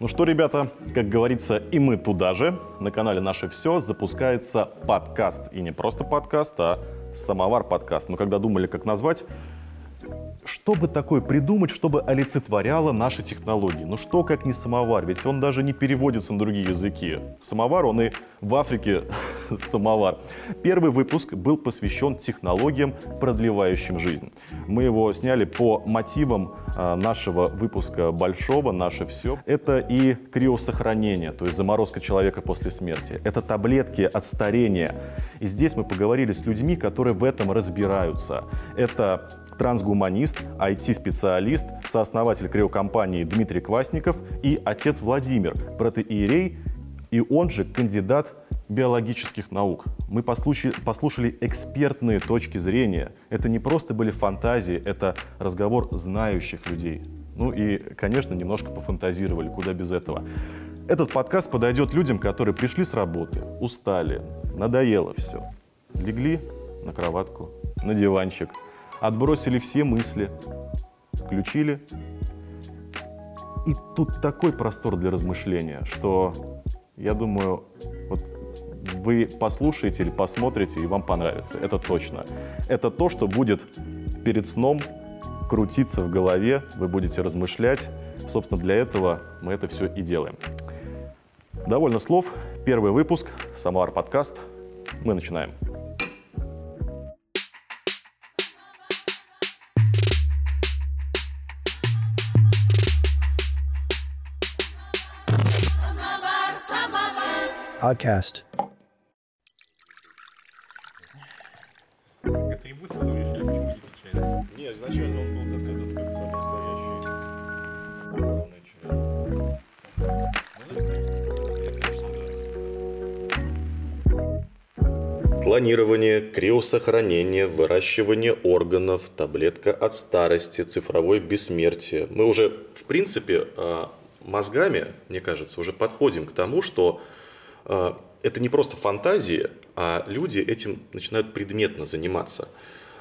Ну что, ребята, как говорится, и мы туда же. На канале «Наше все» запускается подкаст. И не просто подкаст, а самовар подкаст. Мы когда думали, как назвать, что бы такое придумать, чтобы олицетворяло наши технологии? Ну что, как не самовар? Ведь он даже не переводится на другие языки. Самовар, он и в Африке самовар. Первый выпуск был посвящен технологиям, продлевающим жизнь. Мы его сняли по мотивам а, нашего выпуска большого «Наше все». Это и криосохранение, то есть заморозка человека после смерти. Это таблетки от старения. И здесь мы поговорили с людьми, которые в этом разбираются. Это трансгуманист, IT-специалист, сооснователь криокомпании Дмитрий Квасников и отец Владимир, протеерей и он же кандидат биологических наук. Мы послушали, послушали экспертные точки зрения. Это не просто были фантазии, это разговор знающих людей. Ну и, конечно, немножко пофантазировали, куда без этого. Этот подкаст подойдет людям, которые пришли с работы, устали, надоело все. Легли на кроватку, на диванчик – отбросили все мысли, включили. И тут такой простор для размышления, что я думаю, вот вы послушаете или посмотрите, и вам понравится. Это точно. Это то, что будет перед сном крутиться в голове, вы будете размышлять. Собственно, для этого мы это все и делаем. Довольно слов. Первый выпуск, Самар подкаст. Мы начинаем. Podcast. Атрибут, который решили, почему не отвечает. Не, изначально он был как этот, как самый настоящий главный член. Клонирование, криосохранение, выращивание органов, таблетка от старости, цифровое бессмертие. Мы уже, в принципе, а, мозгами, мне кажется, уже подходим к тому, что это не просто фантазии, а люди этим начинают предметно заниматься.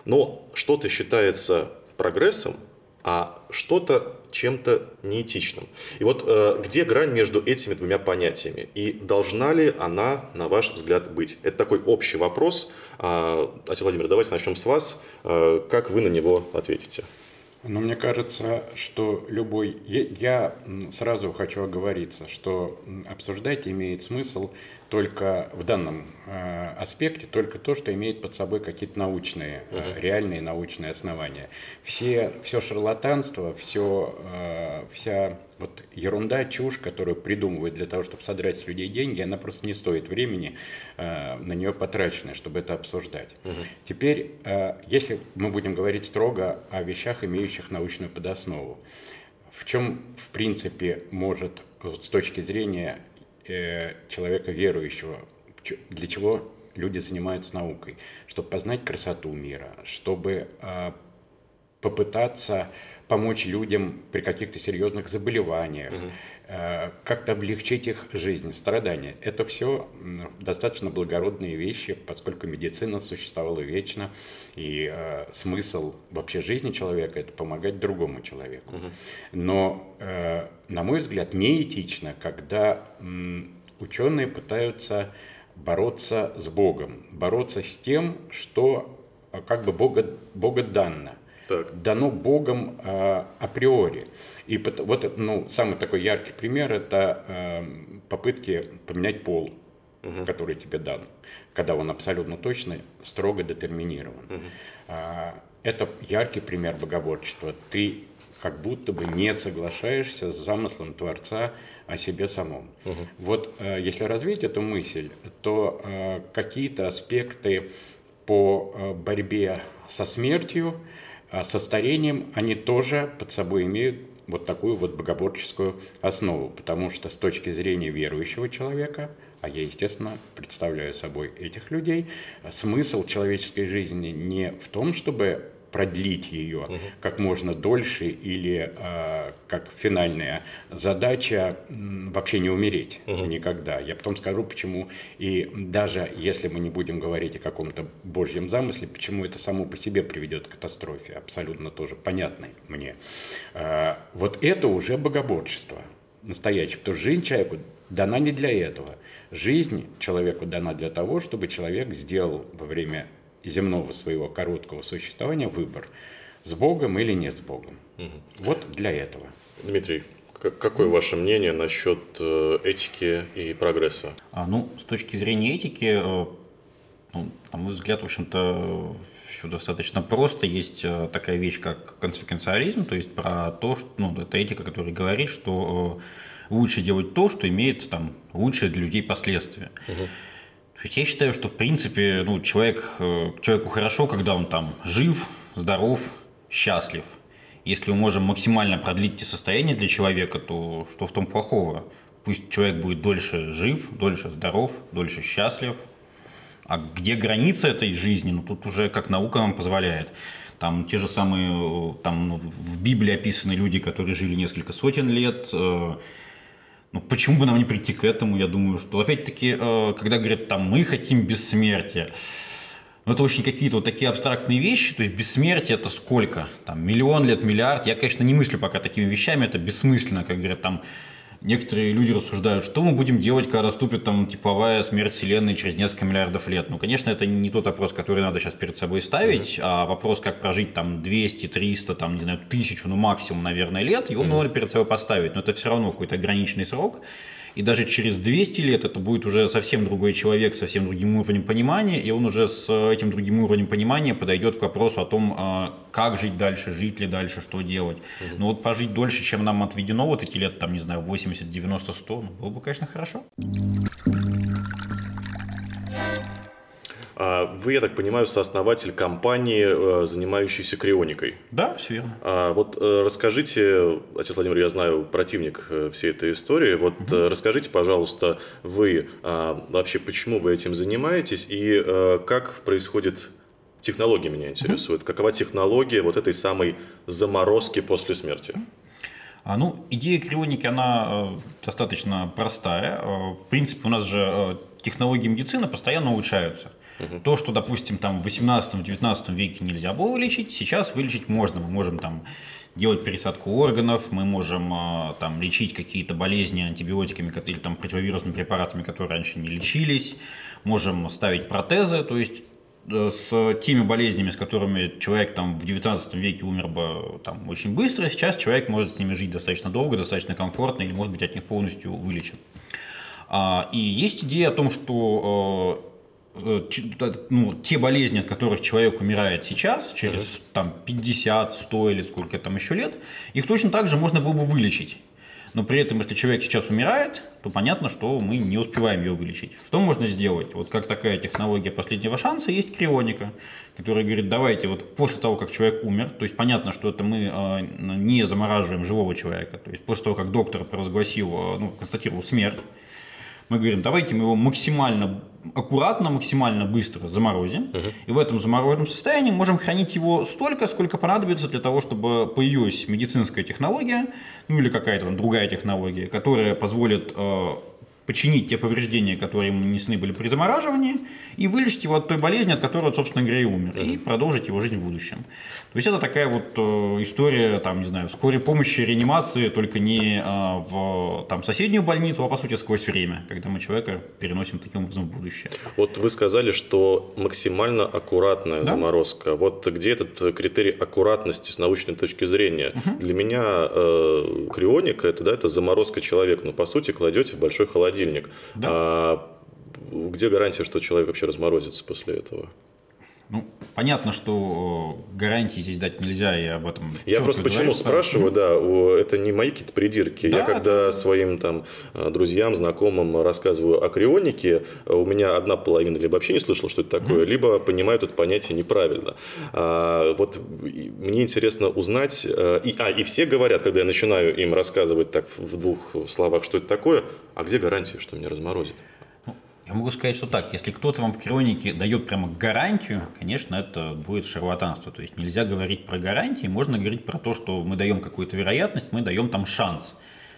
Но что-то считается прогрессом, а что-то чем-то неэтичным. И вот э, где грань между этими двумя понятиями? И должна ли она, на ваш взгляд, быть? Это такой общий вопрос. Э, Владимир, давайте начнем с вас. Э, как вы на него ответите? Но мне кажется, что любой... Я сразу хочу оговориться, что обсуждать имеет смысл только в данном э, аспекте, только то, что имеет под собой какие-то научные, uh-huh. реальные научные основания. Все, все шарлатанство, все, э, вся вот ерунда, чушь, которую придумывают для того, чтобы содрать с людей деньги, она просто не стоит времени э, на нее потраченное, чтобы это обсуждать. Угу. Теперь, э, если мы будем говорить строго о вещах, имеющих научную подоснову, в чем, в принципе, может вот с точки зрения э, человека верующего, для чего люди занимаются наукой, чтобы познать красоту мира, чтобы э, попытаться помочь людям при каких-то серьезных заболеваниях, угу. Как-то облегчить их жизнь, страдания. Это все достаточно благородные вещи, поскольку медицина существовала вечно, и э, смысл вообще жизни человека – это помогать другому человеку. Угу. Но, э, на мой взгляд, неэтично, когда э, ученые пытаются бороться с Богом, бороться с тем, что как бы Бога, Бога данно так. дано Богом э, априори. И вот ну, самый такой яркий пример – это э, попытки поменять пол, угу. который тебе дан, когда он абсолютно точно, строго детерминирован. Угу. Э, это яркий пример богоборчества. Ты как будто бы не соглашаешься с замыслом Творца о себе самом. Угу. Вот э, если развить эту мысль, то э, какие-то аспекты по э, борьбе со смертью, а со старением они тоже под собой имеют вот такую вот богоборческую основу, потому что с точки зрения верующего человека, а я, естественно, представляю собой этих людей, смысл человеческой жизни не в том, чтобы продлить ее угу. как можно дольше или э, как финальная задача вообще не умереть угу. никогда. Я потом скажу, почему. И даже если мы не будем говорить о каком-то божьем замысле, почему это само по себе приведет к катастрофе, абсолютно тоже понятной мне. Э, вот это уже богоборчество. настоящий. Потому что жизнь человеку дана не для этого. Жизнь человеку дана для того, чтобы человек сделал во время земного своего короткого существования выбор с Богом или не с Богом. Угу. Вот для этого. Дмитрий, какое ваше мнение насчет э, этики и прогресса? А, ну, с точки зрения этики, э, ну, на мой взгляд, в общем-то, все достаточно просто. Есть э, такая вещь, как консеквенциализм, то есть про то, что, ну, это этика, которая говорит, что лучше делать то, что имеет там лучшие для людей последствия. Угу. Я считаю, что в принципе ну, человек, человеку хорошо, когда он там жив, здоров, счастлив. Если мы можем максимально продлить эти состояния для человека, то что в том плохого? Пусть человек будет дольше жив, дольше здоров, дольше счастлив. А где граница этой жизни? Ну, тут уже как наука нам позволяет. Там те же самые, там ну, в Библии описаны люди, которые жили несколько сотен лет. Ну, почему бы нам не прийти к этому? Я думаю, что опять-таки, э, когда говорят, там, мы хотим бессмертия, но ну, это очень какие-то вот такие абстрактные вещи. То есть бессмертие это сколько? Там миллион лет, миллиард. Я, конечно, не мыслю пока такими вещами. Это бессмысленно, как говорят там некоторые люди рассуждают, что мы будем делать, когда наступит там типовая смерть Вселенной через несколько миллиардов лет. Ну, конечно, это не тот вопрос, который надо сейчас перед собой ставить, mm-hmm. а вопрос, как прожить там 200, 300, там, не знаю, тысячу, ну, максимум, наверное, лет, его mm-hmm. надо перед собой поставить. Но это все равно какой-то ограниченный срок. И даже через 200 лет это будет уже совсем другой человек, совсем другим уровнем понимания, и он уже с этим другим уровнем понимания подойдет к вопросу о том, а, как жить дальше, жить ли дальше, что делать. Угу. Но вот пожить дольше, чем нам отведено, вот эти лет, там, не знаю, 80, 90, 100, ну, было бы, конечно, хорошо. А вы, я так понимаю, сооснователь компании, э, занимающейся крионикой. Да, все верно. А вот э, расскажите, отец Владимир, я знаю, противник э, всей этой истории. Вот угу. расскажите, пожалуйста, вы а, вообще, почему вы этим занимаетесь и как происходит технология меня интересует. Угу. Какова технология вот этой самой заморозки после смерти? А, ну, идея крионики, она достаточно простая. В принципе, у нас же технологии медицины постоянно улучшаются. Угу. То, что, допустим, там в 18-19 веке нельзя было вылечить, сейчас вылечить можно. Мы можем там делать пересадку органов, мы можем а, там лечить какие-то болезни антибиотиками или там противовирусными препаратами, которые раньше не лечились, можем ставить протезы, то есть э, с теми болезнями, с которыми человек там в 19 веке умер бы там очень быстро, сейчас человек может с ними жить достаточно долго, достаточно комфортно или может быть от них полностью вылечен. А, и есть идея о том, что э, ну, те болезни, от которых человек умирает сейчас, через там, 50, 100 или сколько там еще лет, их точно так же можно было бы вылечить. Но при этом, если человек сейчас умирает, то понятно, что мы не успеваем ее вылечить. Что можно сделать? Вот как такая технология последнего шанса, есть крионика, которая говорит, давайте вот после того, как человек умер, то есть понятно, что это мы э, не замораживаем живого человека, то есть после того, как доктор провозгласил, э, ну, констатировал смерть, мы говорим, давайте мы его максимально аккуратно, максимально быстро заморозим. Uh-huh. И в этом замороженном состоянии можем хранить его столько, сколько понадобится для того, чтобы появилась медицинская технология, ну или какая-то там другая технология, которая позволит э, починить те повреждения, которые ему нанесены были при замораживании, и вылечить его от той болезни, от которой, собственно говоря, и умер, uh-huh. и продолжить его жизнь в будущем. То есть это такая вот э, история, там, не знаю, скорой помощи, реанимации, только не э, в там, соседнюю больницу, а по сути сквозь время, когда мы человека переносим таким образом в будущее. Вот вы сказали, что максимально аккуратная да? заморозка. Вот где этот критерий аккуратности с научной точки зрения? Uh-huh. Для меня э, крионика это, да, это заморозка человека, но по сути кладете в большой холодильник холодильник. Да. А где гарантия, что человек вообще разморозится после этого? Ну, понятно, что гарантии здесь дать нельзя, и об этом Я просто почему говорит, спрашиваю, да, это не мои какие-то придирки. Да, Я когда да. своим там друзьям, знакомым рассказываю о крионике, у меня одна половина либо вообще не слышала, что это такое, mm либо понимают это понятие неправильно. А, вот мне интересно узнать, э, и, а, и все говорят, когда я начинаю им рассказывать так в двух словах, что это такое, а где гарантия, что меня разморозит? Я могу сказать, что так, если кто-то вам в хронике дает прямо гарантию, конечно, это будет шарлатанство. То есть нельзя говорить про гарантии, можно говорить про то, что мы даем какую-то вероятность, мы даем там шанс.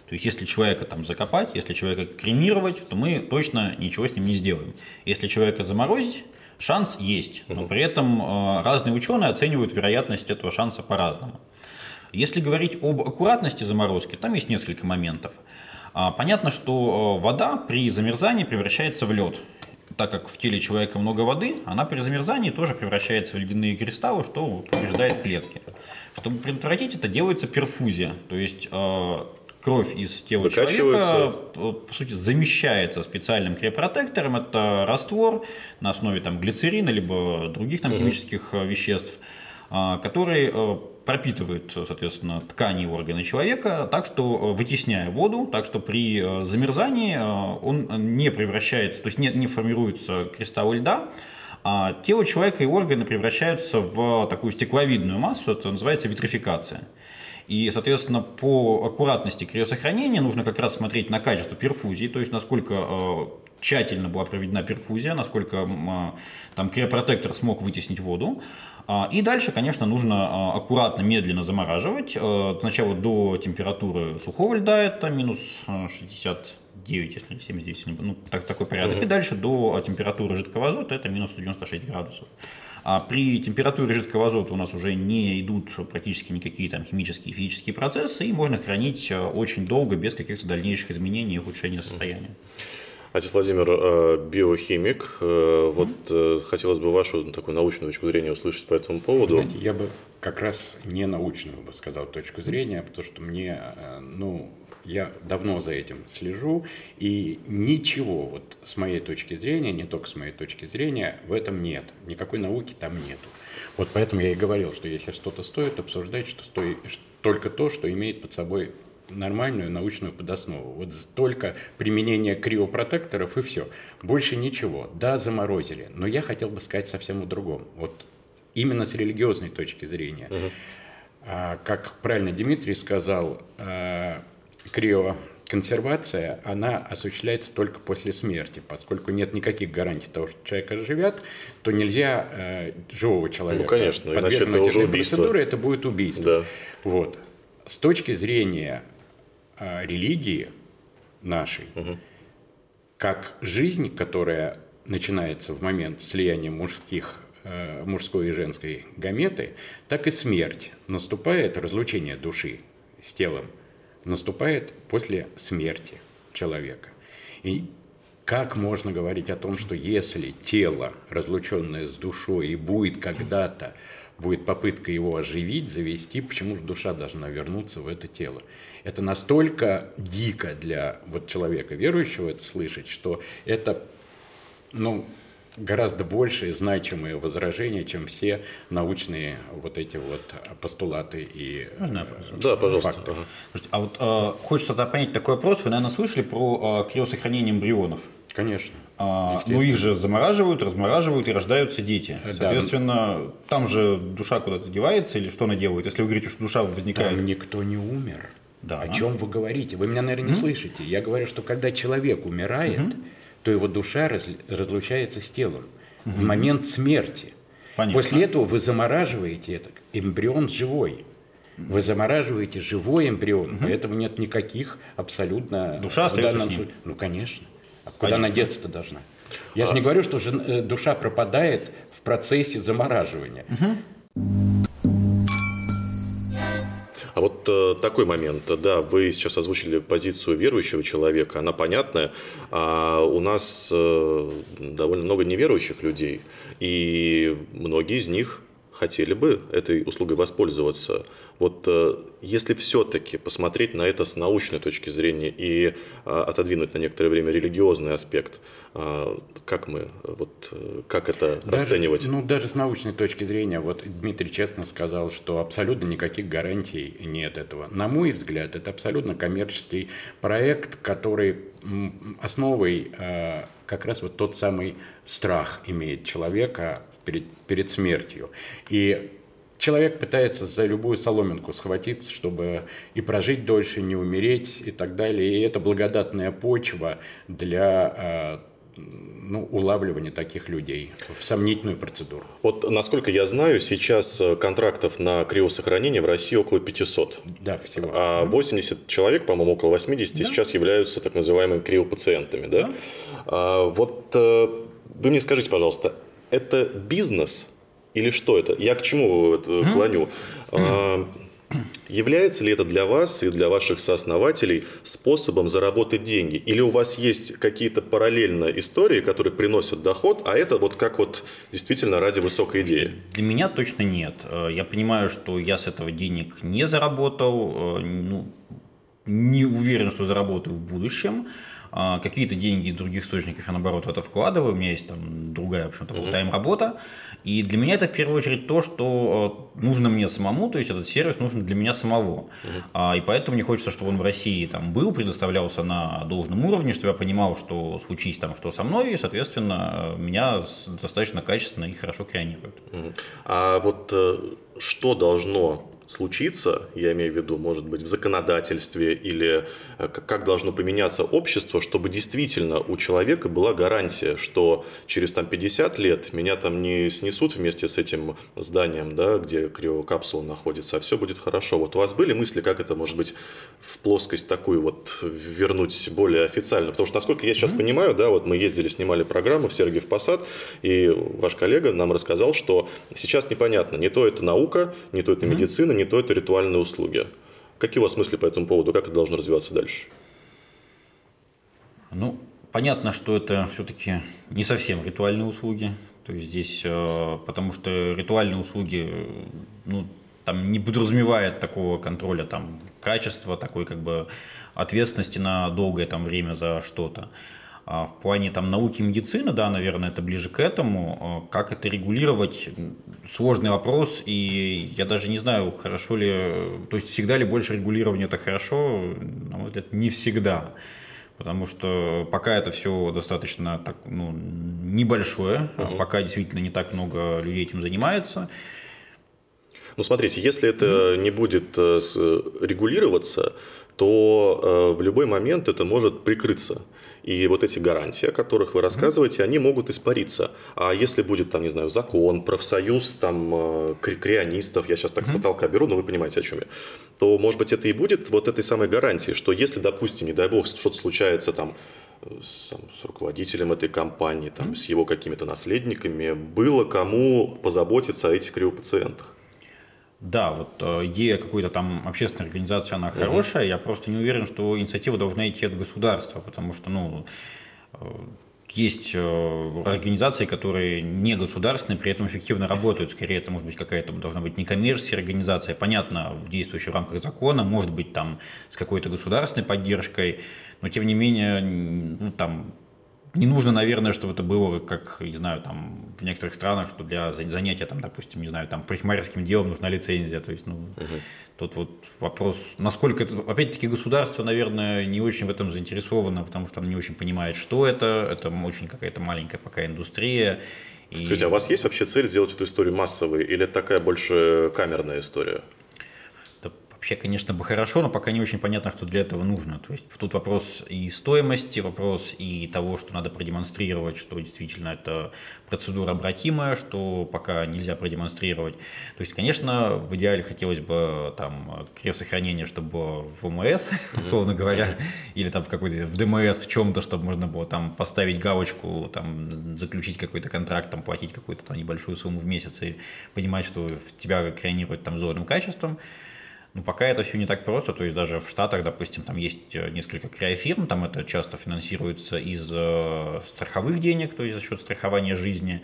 То есть если человека там закопать, если человека кремировать, то мы точно ничего с ним не сделаем. Если человека заморозить, шанс есть, но при этом э, разные ученые оценивают вероятность этого шанса по-разному. Если говорить об аккуратности заморозки, там есть несколько моментов. А, понятно, что вода при замерзании превращается в лед так как в теле человека много воды, она при замерзании тоже превращается в ледяные кристаллы, что повреждает клетки. Чтобы предотвратить это, делается перфузия. То есть э, кровь из тела человека, по сути, замещается специальным криопротектором. Это раствор на основе там, глицерина, либо других там, химических э, веществ, э, который э, пропитывает, соответственно, ткани и органы человека, так что вытесняя воду, так что при замерзании он не превращается, то есть не, не формируется кристаллы льда, а тело человека и органы превращаются в такую стекловидную массу, это называется витрификация. И, соответственно, по аккуратности криосохранения нужно как раз смотреть на качество перфузии, то есть насколько э, тщательно была проведена перфузия, насколько э, там криопротектор смог вытеснить воду. А, и дальше, конечно, нужно э, аккуратно, медленно замораживать. Сначала до температуры сухого льда, это минус 69, если 79, ну, так, такой порядок. И дальше до температуры жидкого азота, это минус 196 градусов. А при температуре жидкого азота у нас уже не идут практически никакие там химические и физические процессы, и можно хранить э, очень долго без каких-то дальнейших изменений и ухудшения состояния. Отец Владимир, э, биохимик. Э, вот хотелось бы вашу такую научную точку зрения услышать по этому поводу. Знаете, я бы как раз не научную бы сказал точку зрения, потому что мне, ну, я давно за этим слежу, и ничего, вот с моей точки зрения, не только с моей точки зрения, в этом нет. Никакой науки там нету. Вот поэтому я и говорил, что если что-то стоит обсуждать, что стоит только то, что имеет под собой нормальную научную подоснову. Вот только применение криопротекторов и все. Больше ничего. Да, заморозили. Но я хотел бы сказать совсем о другом. Вот именно с религиозной точки зрения. Угу. А, как правильно Дмитрий сказал, а, криоконсервация, она осуществляется только после смерти, поскольку нет никаких гарантий того, что человек оживет, то нельзя э, живого человека ну, конечно, иначе это уже убийство. процедуре, это будет убийство. Да. Вот. С точки зрения религии нашей, угу. как жизнь, которая начинается в момент слияния мужских э, мужской и женской гаметы, так и смерть. Наступает разлучение души с телом наступает после смерти человека. И как можно говорить о том, что если тело, разлученное с душой, и будет когда-то, будет попытка его оживить, завести, почему же душа должна вернуться в это тело? Это настолько дико для вот человека верующего это слышать, что это, ну, гораздо большие значимые возражения, чем все научные вот эти вот постулаты и Можно э, Да, пожалуйста. Факты. Ага. Слушайте, а вот э, хочется тогда понять такой вопрос. Вы, наверное, слышали про э, криосохранение эмбрионов? Конечно. А, ну, их же замораживают, размораживают и рождаются дети. Э, Соответственно, да. там же душа куда-то девается или что она делает? Если вы говорите, что душа возникает... Там никто не умер. Да. О чем вы говорите? Вы меня, наверное, не mm-hmm. слышите. Я говорю, что когда человек умирает, mm-hmm то его душа раз, разлучается с телом угу. в момент смерти. Понятно. После этого вы замораживаете это. Эмбрион живой. Вы замораживаете живой эмбрион, угу. поэтому нет никаких абсолютно... Душа остается с ним. Ну, конечно. А куда Понятно. она деться-то должна? Я а... же не говорю, что э, душа пропадает в процессе замораживания. Угу. А вот э, такой момент, да, вы сейчас озвучили позицию верующего человека, она понятная, а у нас э, довольно много неверующих людей, и многие из них хотели бы этой услугой воспользоваться. Вот э, если все-таки посмотреть на это с научной точки зрения и э, отодвинуть на некоторое время религиозный аспект, э, как мы, вот, как это даже, расценивать? Ну, даже с научной точки зрения, вот Дмитрий честно сказал, что абсолютно никаких гарантий нет этого. На мой взгляд, это абсолютно коммерческий проект, который основой как раз вот тот самый страх имеет человека перед, перед смертью. И человек пытается за любую соломинку схватиться, чтобы и прожить дольше, не умереть и так далее. И это благодатная почва для а, ну, улавливания таких людей в сомнительную процедуру. Вот, насколько я знаю, сейчас э, контрактов на криосохранение в России около 500. Да, всего. А 80 человек, по-моему, около 80 да. сейчас являются так называемыми криопациентами. Да? Да. А, вот э, вы мне скажите, пожалуйста, это бизнес или что это? Я к чему это клоню? А, Является ли это для вас и для ваших сооснователей способом заработать деньги? Или у вас есть какие-то параллельные истории, которые приносят доход, а это вот как вот действительно ради высокой идеи? Для меня точно нет. Э, я понимаю, что я с этого денег не заработал, э, ну, не уверен, что заработаю в будущем. А, какие-то деньги из других источников я, наоборот, в это вкладываю. У меня есть там другая, в общем-то, full работа. И для меня это в первую очередь то, что э, нужно мне самому, то есть этот сервис нужен для меня самого. Uh-huh. И поэтому мне хочется, чтобы он в России там был, предоставлялся на должном уровне, чтобы я понимал, что случись там что со мной, и, соответственно, меня достаточно качественно и хорошо креонируют. Uh-huh. А вот э, что должно случиться, я имею в виду, может быть, в законодательстве или э, как должно поменяться общество, чтобы действительно у человека была гарантия, что через там, 50 лет меня там не снесут вместе с этим зданием, да, где криокапсула находится, а все будет хорошо. Вот у вас были мысли, как это, может быть, в плоскость такую вот вернуть более официально? Потому что, насколько я сейчас mm-hmm. понимаю, да, вот мы ездили, снимали программу в Сергиев Посад, и ваш коллега нам рассказал, что сейчас непонятно, не то это наука, не то это медицина, не то это ритуальные услуги. Какие у вас мысли по этому поводу? Как это должно развиваться дальше? Ну, понятно, что это все-таки не совсем ритуальные услуги. То есть здесь, э, потому что ритуальные услуги, ну, там не подразумевает такого контроля там качества, такой как бы ответственности на долгое там время за что-то. А в плане там, науки и медицины, да, наверное, это ближе к этому. А как это регулировать? Сложный вопрос, и я даже не знаю, хорошо ли, то есть всегда ли больше регулирования это хорошо, на мой взгляд, не всегда. Потому что пока это все достаточно так, ну, небольшое, угу. пока действительно не так много людей этим занимается. Ну, смотрите, если это не будет э, регулироваться, то э, в любой момент это может прикрыться. И вот эти гарантии, о которых вы рассказываете, они могут испариться. А если будет, там, не знаю, закон, профсоюз там, э, крионистов, я сейчас так с потолка беру, но вы понимаете, о чем я, то, может быть, это и будет вот этой самой гарантией, что если, допустим, не дай бог, что-то случается там с, там, с руководителем этой компании, там, mm-hmm. с его какими-то наследниками, было кому позаботиться о этих криопациентах. Да, вот э, идея какой-то там общественной организации, она хорошая. Угу. Я просто не уверен, что инициатива должна идти от государства, потому что, ну, э, есть э, организации, которые не государственные, при этом эффективно работают. Скорее, это может быть какая-то должна быть некоммерческая организация, понятно, в действующих рамках закона, может быть там с какой-то государственной поддержкой, но тем не менее, ну, там не нужно, наверное, чтобы это было, как, не знаю, там, в некоторых странах, что для занятия, там, допустим, не знаю, там, парикмахерским делом нужна лицензия. То есть, ну, угу. тут вот вопрос, насколько это... Опять-таки, государство, наверное, не очень в этом заинтересовано, потому что оно не очень понимает, что это. Это очень какая-то маленькая пока индустрия. И... Скажите, а у вас есть вообще цель сделать эту историю массовой, или это такая больше камерная история? Вообще, конечно, бы хорошо, но пока не очень понятно, что для этого нужно. То есть тут вопрос и стоимости, вопрос и того, что надо продемонстрировать, что действительно это процедура обратимая, что пока нельзя продемонстрировать. То есть, конечно, в идеале хотелось бы там криосохранение, чтобы было в ОМС, условно говоря, или там в какой-то в ДМС в чем-то, чтобы можно было там поставить галочку, там заключить какой-то контракт, там платить какую-то там небольшую сумму в месяц и понимать, что тебя креонируют там золотым качеством. Но пока это все не так просто, то есть даже в Штатах, допустим, там есть э, несколько криофирм, там это часто финансируется из э, страховых денег, то есть за счет страхования жизни,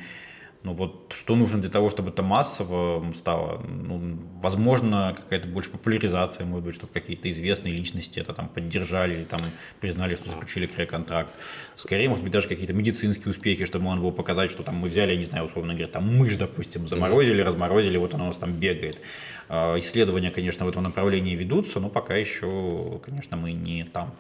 ну вот что нужно для того, чтобы это массово стало? Ну, возможно, какая-то больше популяризация, может быть, чтобы какие-то известные личности это там поддержали или там признали, что заключили край-контракт. Скорее, может быть, даже какие-то медицинские успехи, чтобы можно было показать, что там мы взяли, не знаю, условно говоря, там мышь, допустим, заморозили, разморозили, вот она у нас там бегает. А, исследования, конечно, в этом направлении ведутся, но пока еще, конечно, мы не там.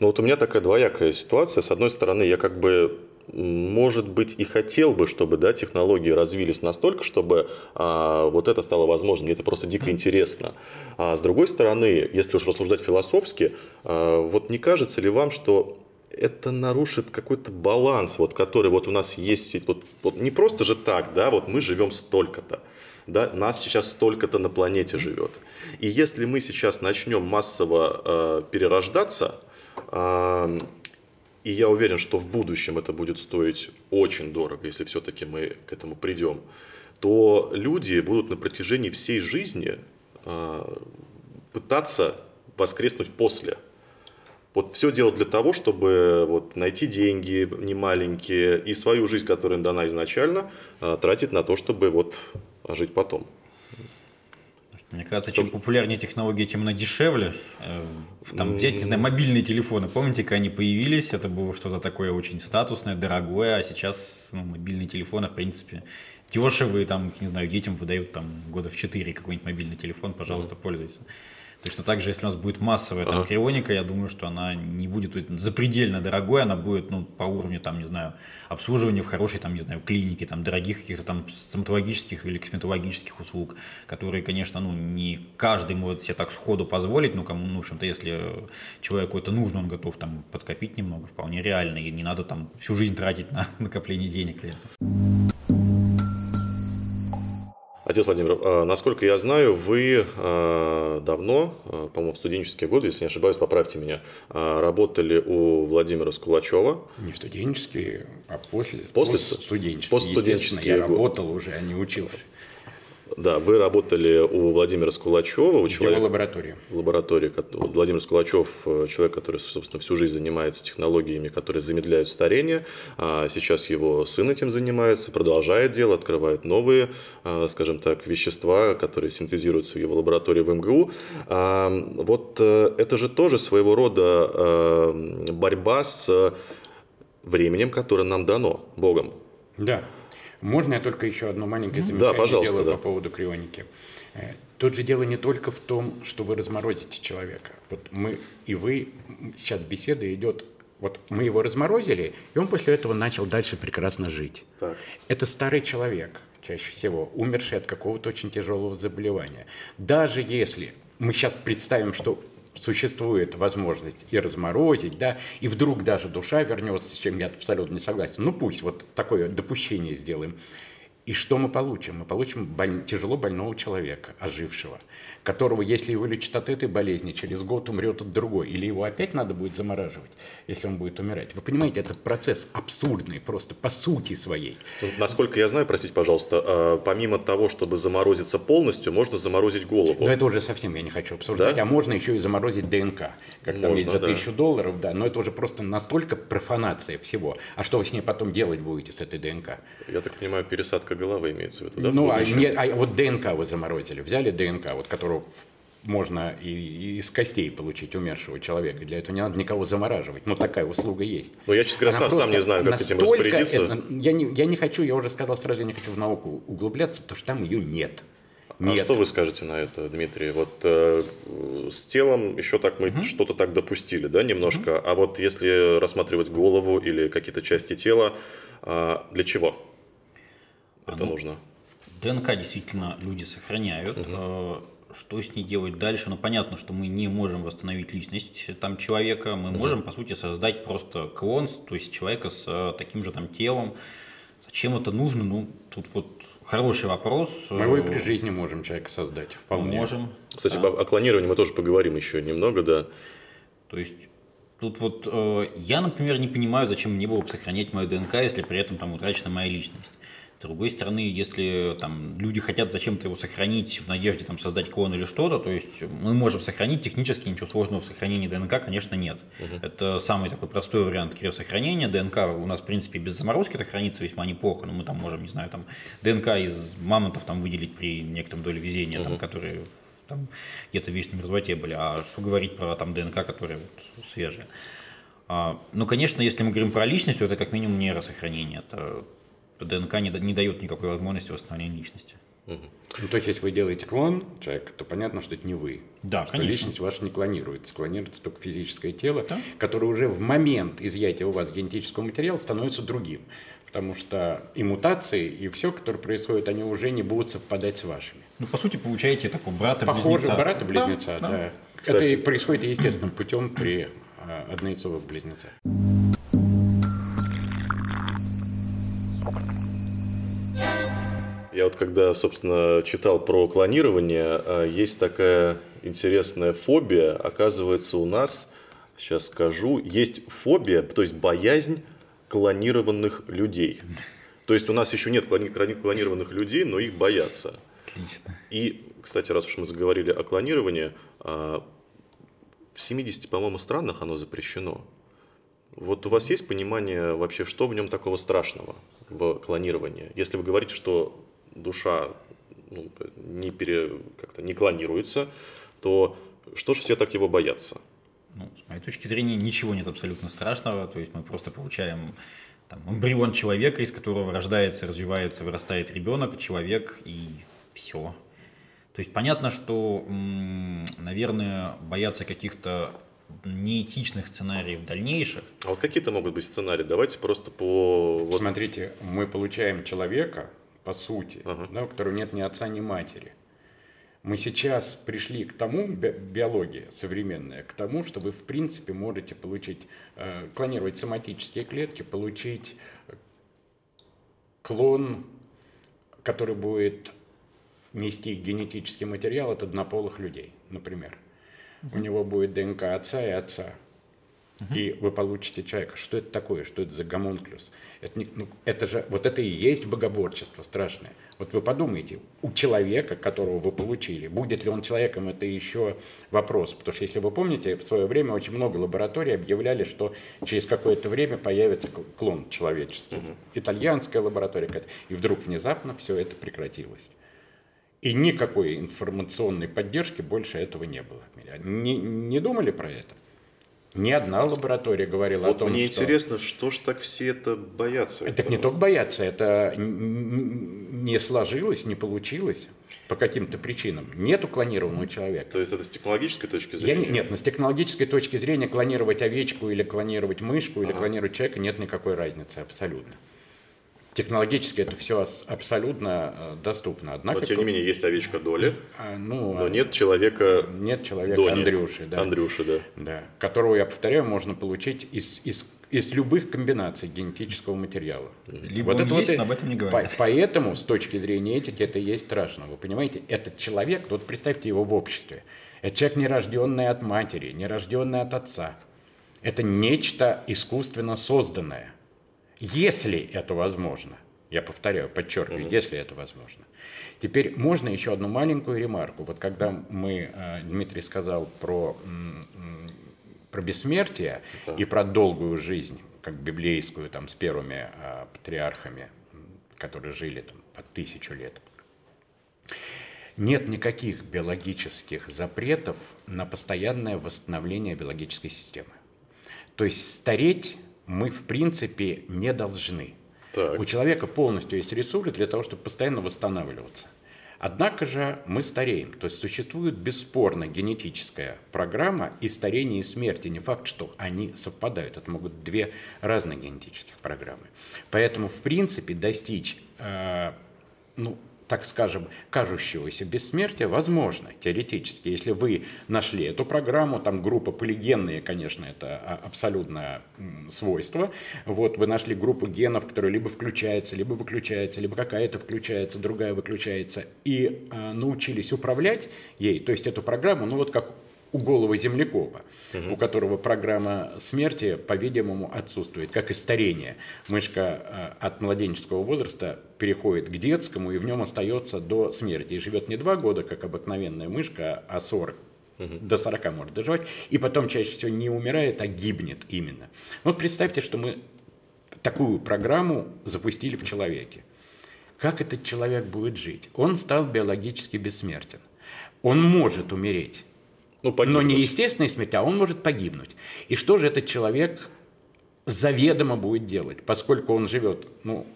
Ну вот у меня такая двоякая ситуация. С одной стороны, я как бы может быть, и хотел бы, чтобы да, технологии развились настолько, чтобы а, вот это стало возможным. Мне это просто дико интересно. А с другой стороны, если уж рассуждать философски, а, вот не кажется ли вам, что это нарушит какой-то баланс, вот, который вот у нас есть. Вот, вот не просто же так, да, вот мы живем столько-то. Да, нас сейчас столько-то на планете живет. И если мы сейчас начнем массово э, перерождаться, э, и я уверен, что в будущем это будет стоить очень дорого, если все-таки мы к этому придем, то люди будут на протяжении всей жизни э, пытаться воскреснуть после. Вот все дело для того, чтобы вот найти деньги немаленькие и свою жизнь, которая им дана изначально, э, тратить на то, чтобы вот жить потом. Мне кажется, чем популярнее технологии, тем она дешевле. Э, там взять, не знаю, мобильные телефоны. Помните, когда они появились, это было что-то такое очень статусное, дорогое, а сейчас ну, мобильные телефоны, в принципе, дешевые, там, не знаю, детям выдают там года в 4 какой-нибудь мобильный телефон, пожалуйста, пользуйся. Точно так же, если у нас будет массовая там, ага. крионика, я думаю, что она не будет запредельно дорогой, она будет ну, по уровню, там, не знаю, обслуживания в хорошей, там, не знаю, клинике, там, дорогих каких-то там стоматологических или косметологических услуг, которые, конечно, ну, не каждый может себе так сходу позволить, но кому, ну, в общем-то, если человеку это нужно, он готов там подкопить немного, вполне реально, и не надо там всю жизнь тратить на накопление денег для этого. Отец Владимир, а, насколько я знаю, вы а, давно, а, по-моему, в студенческие годы, если не ошибаюсь, поправьте меня, работали у Владимира Скулачева. Не в студенческие, а после, после студенческие. Постстуденческие. Я работал уже, а не учился. Да, вы работали у Владимира Скулачева, у человека... лаборатории. Лаборатории. Владимир Скулачев, э, человек, который, собственно, всю жизнь занимается технологиями, которые замедляют старение. А сейчас его сын этим занимается, продолжает дело, открывает новые, э, скажем так, вещества, которые синтезируются в его лаборатории в МГУ. А, вот э, это же тоже своего рода борьба с временем, которое нам дано Богом. Да. Можно я только еще одно маленькое замечание да, пожалуйста, делаю да. по поводу крионики? Э, тут же дело не только в том, что вы разморозите человека. Вот мы и вы, сейчас беседа идет вот мы его разморозили, и он после этого начал дальше прекрасно жить. Так. Это старый человек, чаще всего, умерший от какого-то очень тяжелого заболевания. Даже если мы сейчас представим, что существует возможность и разморозить, да, и вдруг даже душа вернется, с чем я абсолютно не согласен. Ну пусть вот такое допущение сделаем. И что мы получим? Мы получим боль... тяжело больного человека, ожившего, которого, если вылечат от этой болезни, через год умрет от другой. Или его опять надо будет замораживать, если он будет умирать. Вы понимаете, это процесс абсурдный, просто по сути своей. Насколько я знаю, простите, пожалуйста, а, помимо того, чтобы заморозиться полностью, можно заморозить голову. Но это уже совсем я не хочу обсуждать. Да? А можно еще и заморозить ДНК. Как можно, там есть за да. тысячу долларов, да. Но это уже просто настолько профанация всего. А что вы с ней потом делать будете, с этой ДНК? Я так понимаю, пересадка голова имеется в виду, да? Ну, а, нет, а вот ДНК вы заморозили, взяли ДНК, вот которую можно и, и из костей получить умершего человека. Для этого не надо никого замораживать. Но такая услуга есть. Но я, честно говоря, сам не знаю, как этим распорядиться. Это, я, не, я не хочу, я уже сказал сразу, я не хочу в науку углубляться, потому что там ее нет. А нет. А что вы скажете на это, Дмитрий? Вот э, с телом еще так мы угу. что-то так допустили, да, немножко. Угу. А вот если рассматривать голову или какие-то части тела, э, для чего? Это ну, нужно? ДНК действительно люди сохраняют. Угу. Что с ней делать дальше? Ну, понятно, что мы не можем восстановить личность там человека. Мы угу. можем, по сути, создать просто клон, то есть человека с э, таким же там телом. Зачем это нужно? Ну, тут вот хороший вопрос. Мы его и при жизни можем человека создать, вполне. Можем. Кстати, да. о клонировании мы тоже поговорим еще немного, да. То есть Тут вот э, я, например, не понимаю, зачем мне было бы сохранять мою ДНК, если при этом там утрачена моя личность. С другой стороны, если там, люди хотят зачем-то его сохранить в надежде там, создать клон или что-то, то есть мы можем сохранить технически, ничего сложного в сохранении ДНК, конечно, нет. Угу. Это самый такой простой вариант криосохранения. ДНК у нас, в принципе, без заморозки это хранится весьма неплохо, но мы там можем, не знаю, там ДНК из мамонтов там выделить при некотором доле везения, угу. там, которые там где-то в вечной мерзлоте были. А что говорить про там ДНК, которая вот свежая? А, ну, конечно, если мы говорим про личность, то это как минимум нейросохранение. Это ДНК не, не дает никакой возможности восстановления личности. Ну, то есть, если вы делаете клон человека, то понятно, что это не вы. Да, что конечно. личность ваша не клонируется. Клонируется только физическое тело, да? которое уже в момент изъятия у вас генетического материала становится другим. Потому что и мутации, и все, которое происходит, они уже не будут совпадать с вашими. Ну, по сути, получаете такого брата-близнеца. Похоже, брата-близнеца, да. да. да. Это происходит естественным путем при а, однояйцовых близнецах. Я вот когда, собственно, читал про клонирование, а, есть такая интересная фобия. Оказывается, у нас, сейчас скажу, есть фобия, то есть боязнь клонированных людей. То есть у нас еще нет клонированных людей, но их боятся. Отлично. И, кстати, раз уж мы заговорили о клонировании, а, в 70, по-моему, странах оно запрещено. Вот у вас есть понимание вообще, что в нем такого страшного в клонировании? Если вы говорите, что душа ну, не, пере, как-то не клонируется, то что ж все так его боятся? Ну, с моей точки зрения, ничего нет абсолютно страшного. То есть мы просто получаем там, эмбрион человека, из которого рождается, развивается, вырастает ребенок, человек и все. То есть понятно, что, наверное, бояться каких-то неэтичных сценариев дальнейших. А вот какие-то могут быть сценарии? Давайте просто по... Смотрите, мы получаем человека, по сути, ага. да, у которого нет ни отца, ни матери. Мы сейчас пришли к тому, биология современная, к тому, что вы в принципе можете получить, э, клонировать соматические клетки, получить клон, который будет нести генетический материал от однополых людей, например. Угу. У него будет ДНК отца и отца. Угу. И вы получите человека. Что это такое? Что это за гомунклюс? Это, не, ну, это же, вот это и есть богоборчество страшное. Вот вы подумайте, у человека, которого вы получили, будет ли он человеком, это еще вопрос. Потому что, если вы помните, в свое время очень много лабораторий объявляли, что через какое-то время появится клон человеческий. Угу. Итальянская лаборатория. И вдруг внезапно все это прекратилось. И никакой информационной поддержки больше этого не было. Не, не думали про это? Ни одна лаборатория говорила вот о том, мне что... интересно, что ж так все это боятся? Это не только боятся, это не сложилось, не получилось по каким-то причинам. Нету клонированного человека. То есть это с технологической точки зрения? Я, нет, но с технологической точки зрения клонировать овечку или клонировать мышку или ага. клонировать человека нет никакой разницы абсолютно. Технологически это все абсолютно э, доступно. Однако, но тем не менее есть овечка Доли, а, ну, но нет человека Нет человека Дони. Андрюши. Да. Андрюши, да. да. Которого, я повторяю, можно получить из, из, из любых комбинаций генетического материала. Либо вот он это есть, вот, но об этом не говорят. По, поэтому, с точки зрения этики, это и есть страшно. Вы понимаете, этот человек, вот представьте его в обществе. Это человек, не рожденный от матери, не рожденный от отца. Это нечто искусственно созданное – если это возможно. Я повторяю, подчеркиваю, угу. если это возможно. Теперь можно еще одну маленькую ремарку. Вот когда мы, э, Дмитрий сказал про, про бессмертие да. и про долгую жизнь, как библейскую, там, с первыми э, патриархами, которые жили там по тысячу лет. Нет никаких биологических запретов на постоянное восстановление биологической системы. То есть стареть мы, в принципе, не должны. Так. У человека полностью есть ресурсы для того, чтобы постоянно восстанавливаться. Однако же мы стареем. То есть существует бесспорно генетическая программа и старение, и смерти. Не факт, что они совпадают. Это могут быть две разные генетических программы. Поэтому, в принципе, достичь э, ну, так скажем, кажущегося бессмертия возможно теоретически. Если вы нашли эту программу, там группа полигенные, конечно, это абсолютное свойство. Вот вы нашли группу генов, которая либо включается, либо выключается, либо какая-то включается, другая выключается, и э, научились управлять ей, то есть эту программу, ну вот как у голого землекопа, угу. у которого программа смерти, по-видимому, отсутствует, как и старение. Мышка э, от младенческого возраста переходит к детскому и в нем остается до смерти. И живет не два года, как обыкновенная мышка, а 40 угу. до 40 может доживать, и потом чаще всего не умирает, а гибнет именно. Вот представьте, что мы такую программу запустили в человеке. Как этот человек будет жить? Он стал биологически бессмертен. Он может умереть, ну, но не естественной смерть, а он может погибнуть. И что же этот человек заведомо будет делать, поскольку он живет, ну,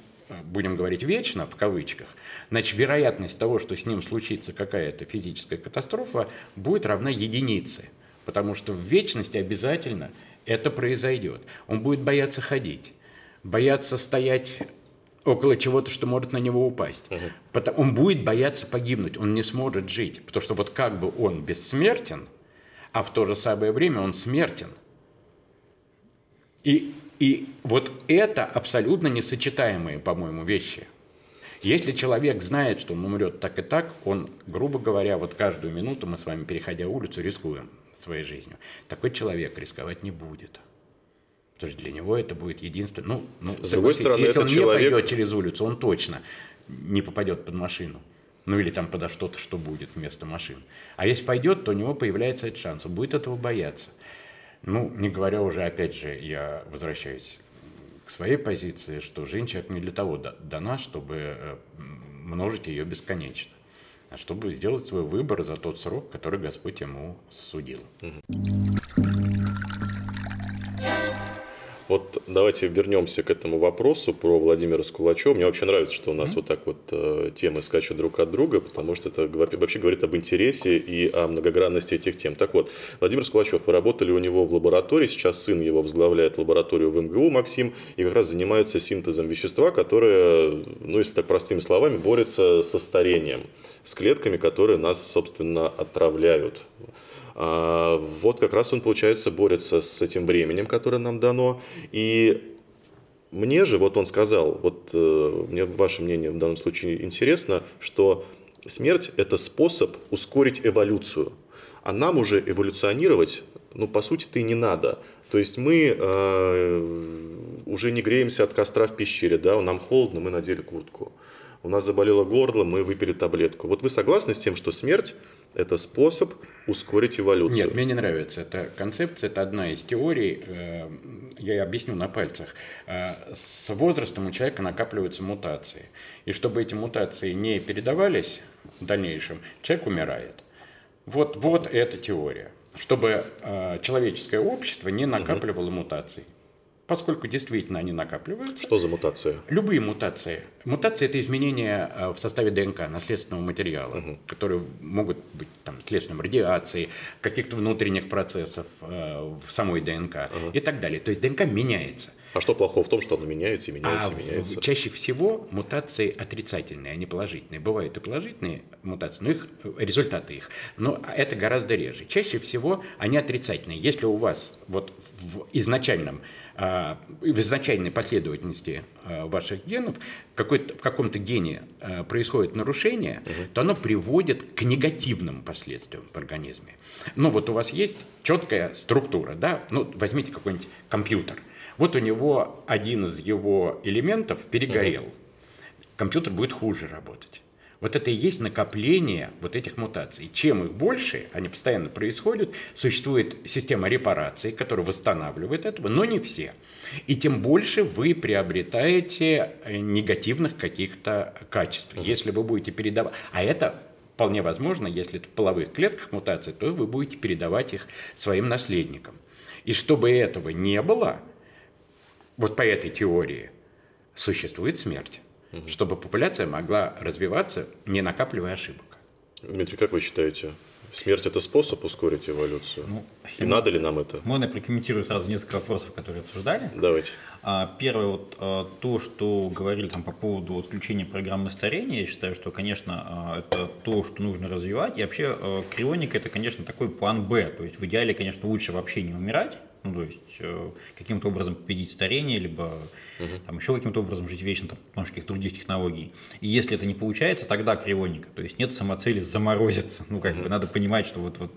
будем говорить, вечно, в кавычках, значит, вероятность того, что с ним случится какая-то физическая катастрофа, будет равна единице. Потому что в вечности обязательно это произойдет. Он будет бояться ходить, бояться стоять около чего-то, что может на него упасть. Угу. Потому, он будет бояться погибнуть, он не сможет жить. Потому что вот как бы он бессмертен, а в то же самое время он смертен. И, и вот это абсолютно несочетаемые, по-моему, вещи. Если человек знает, что он умрет так и так, он, грубо говоря, вот каждую минуту мы с вами, переходя улицу, рискуем своей жизнью. Такой человек рисковать не будет. Потому что для него это будет единственное. Ну, ну с другой стороны, если он человек... не пойдет через улицу, он точно не попадет под машину. Ну или там подо что-то, что будет вместо машин. А если пойдет, то у него появляется этот шанс. Он будет этого бояться. Ну, не говоря уже, опять же, я возвращаюсь к своей позиции, что жизнь человека не для того дана, чтобы э, множить ее бесконечно, а чтобы сделать свой выбор за тот срок, который Господь ему судил. Вот давайте вернемся к этому вопросу про Владимира Скулачева. Мне вообще нравится, что у нас mm-hmm. вот так вот э, темы скачут друг от друга, потому что это вообще говорит об интересе и о многогранности этих тем. Так вот, Владимир Скулачев, вы работали у него в лаборатории, сейчас сын его возглавляет лабораторию в МГУ, Максим, и как раз занимается синтезом вещества, которое, ну если так простыми словами, борется со старением, с клетками, которые нас, собственно, отравляют. А, вот как раз он, получается, борется с этим временем, которое нам дано. И мне же, вот он сказал, вот э, мне ваше мнение в данном случае интересно, что смерть – это способ ускорить эволюцию. А нам уже эволюционировать, ну, по сути-то и не надо. То есть мы э, уже не греемся от костра в пещере, да, нам холодно, мы надели куртку. У нас заболело горло, мы выпили таблетку. Вот вы согласны с тем, что смерть это способ ускорить эволюцию. Нет, мне не нравится эта концепция. Это одна из теорий. Э, я объясню на пальцах. Э, с возрастом у человека накапливаются мутации. И чтобы эти мутации не передавались в дальнейшем, человек умирает. Вот, вот эта теория. Чтобы э, человеческое общество не накапливало угу. мутаций поскольку действительно они накапливаются. Что за мутации? Любые мутации. Мутации – это изменения э, в составе ДНК, наследственного материала, угу. которые могут быть там, следствием радиации, каких-то внутренних процессов э, в самой ДНК угу. и так далее. То есть ДНК меняется. А что плохого в том, что оно меняется, меняется, а меняется? Чаще всего мутации отрицательные, а не положительные. Бывают и положительные мутации, но их результаты их. Но это гораздо реже. Чаще всего они отрицательные. Если у вас вот в изначальном в изначальной последовательности а, ваших генов в каком-то гене а, происходит нарушение, угу. то оно приводит к негативным последствиям в организме. Ну вот у вас есть четкая структура, да, ну возьмите какой-нибудь компьютер. Вот у него один из его элементов перегорел. Компьютер будет хуже работать. Вот это и есть накопление вот этих мутаций. Чем их больше, они постоянно происходят, существует система репарации, которая восстанавливает этого, но не все. И тем больше вы приобретаете э, негативных каких-то качеств, угу. если вы будете передавать. А это вполне возможно, если это в половых клетках мутации, то вы будете передавать их своим наследникам. И чтобы этого не было, вот по этой теории, существует смерть угу. чтобы популяция могла развиваться, не накапливая ошибок. Дмитрий, как вы считаете, смерть – это способ ускорить эволюцию? Ну, И надо ли нам это? Можно прокомментирую сразу несколько вопросов, которые обсуждали. Давайте. А, первое, вот а, то, что говорили там по поводу отключения программы старения, я считаю, что, конечно, а, это то, что нужно развивать. И вообще крионика – это, конечно, такой план «Б». То есть в идеале, конечно, лучше вообще не умирать, ну, то есть э, каким-то образом победить старение, либо угу. там, еще каким-то образом жить вечно, там, потому каких-то других технологий. И если это не получается, тогда кривоника. То есть нет самоцели заморозиться. Ну, как угу. бы надо понимать, что вот, вот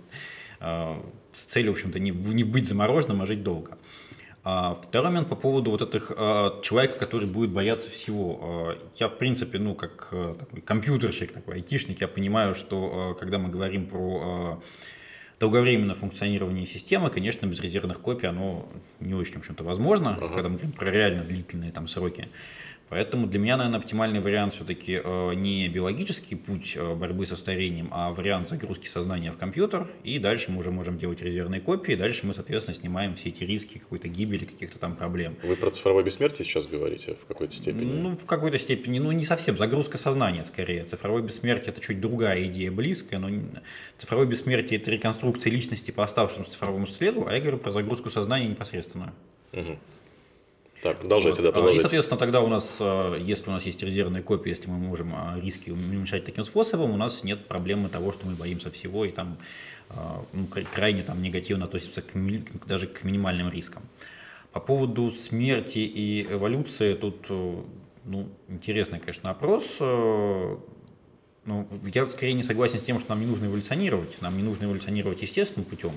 э, с целью, в общем-то, не, не быть замороженным, а жить долго. А второй момент по поводу вот этих а, человека, который будет бояться всего. А, я, в принципе, ну, как а, такой компьютерщик, такой айтишник, я понимаю, что а, когда мы говорим про а, долговременное функционирование системы, конечно, без резервных копий оно не очень, в общем-то, возможно, ага. когда мы говорим про реально длительные там сроки. Поэтому для меня, наверное, оптимальный вариант все-таки э, не биологический путь э, борьбы со старением, а вариант загрузки сознания в компьютер, и дальше мы уже можем делать резервные копии, дальше мы, соответственно, снимаем все эти риски какой-то гибели, каких-то там проблем. Вы про цифровое бессмертие сейчас говорите в какой-то степени? Ну, в какой-то степени, ну, не совсем, загрузка сознания скорее. Цифровое бессмертие – это чуть другая идея, близкая, но цифровое бессмертие – это реконструкция личности по оставшемуся цифровому следу, а я говорю про загрузку сознания непосредственно. Угу. Так, продолжайте, вот. да, продолжайте. И, соответственно, тогда у нас, э, если у нас есть резервные копии, если мы можем э, риски уменьшать таким способом, у нас нет проблемы того, что мы боимся всего и там э, ну, крайне там, негативно относимся к, даже к минимальным рискам. По поводу смерти и эволюции, тут ну, интересный, конечно, вопрос. Ну, я скорее не согласен с тем, что нам не нужно эволюционировать. Нам не нужно эволюционировать естественным путем.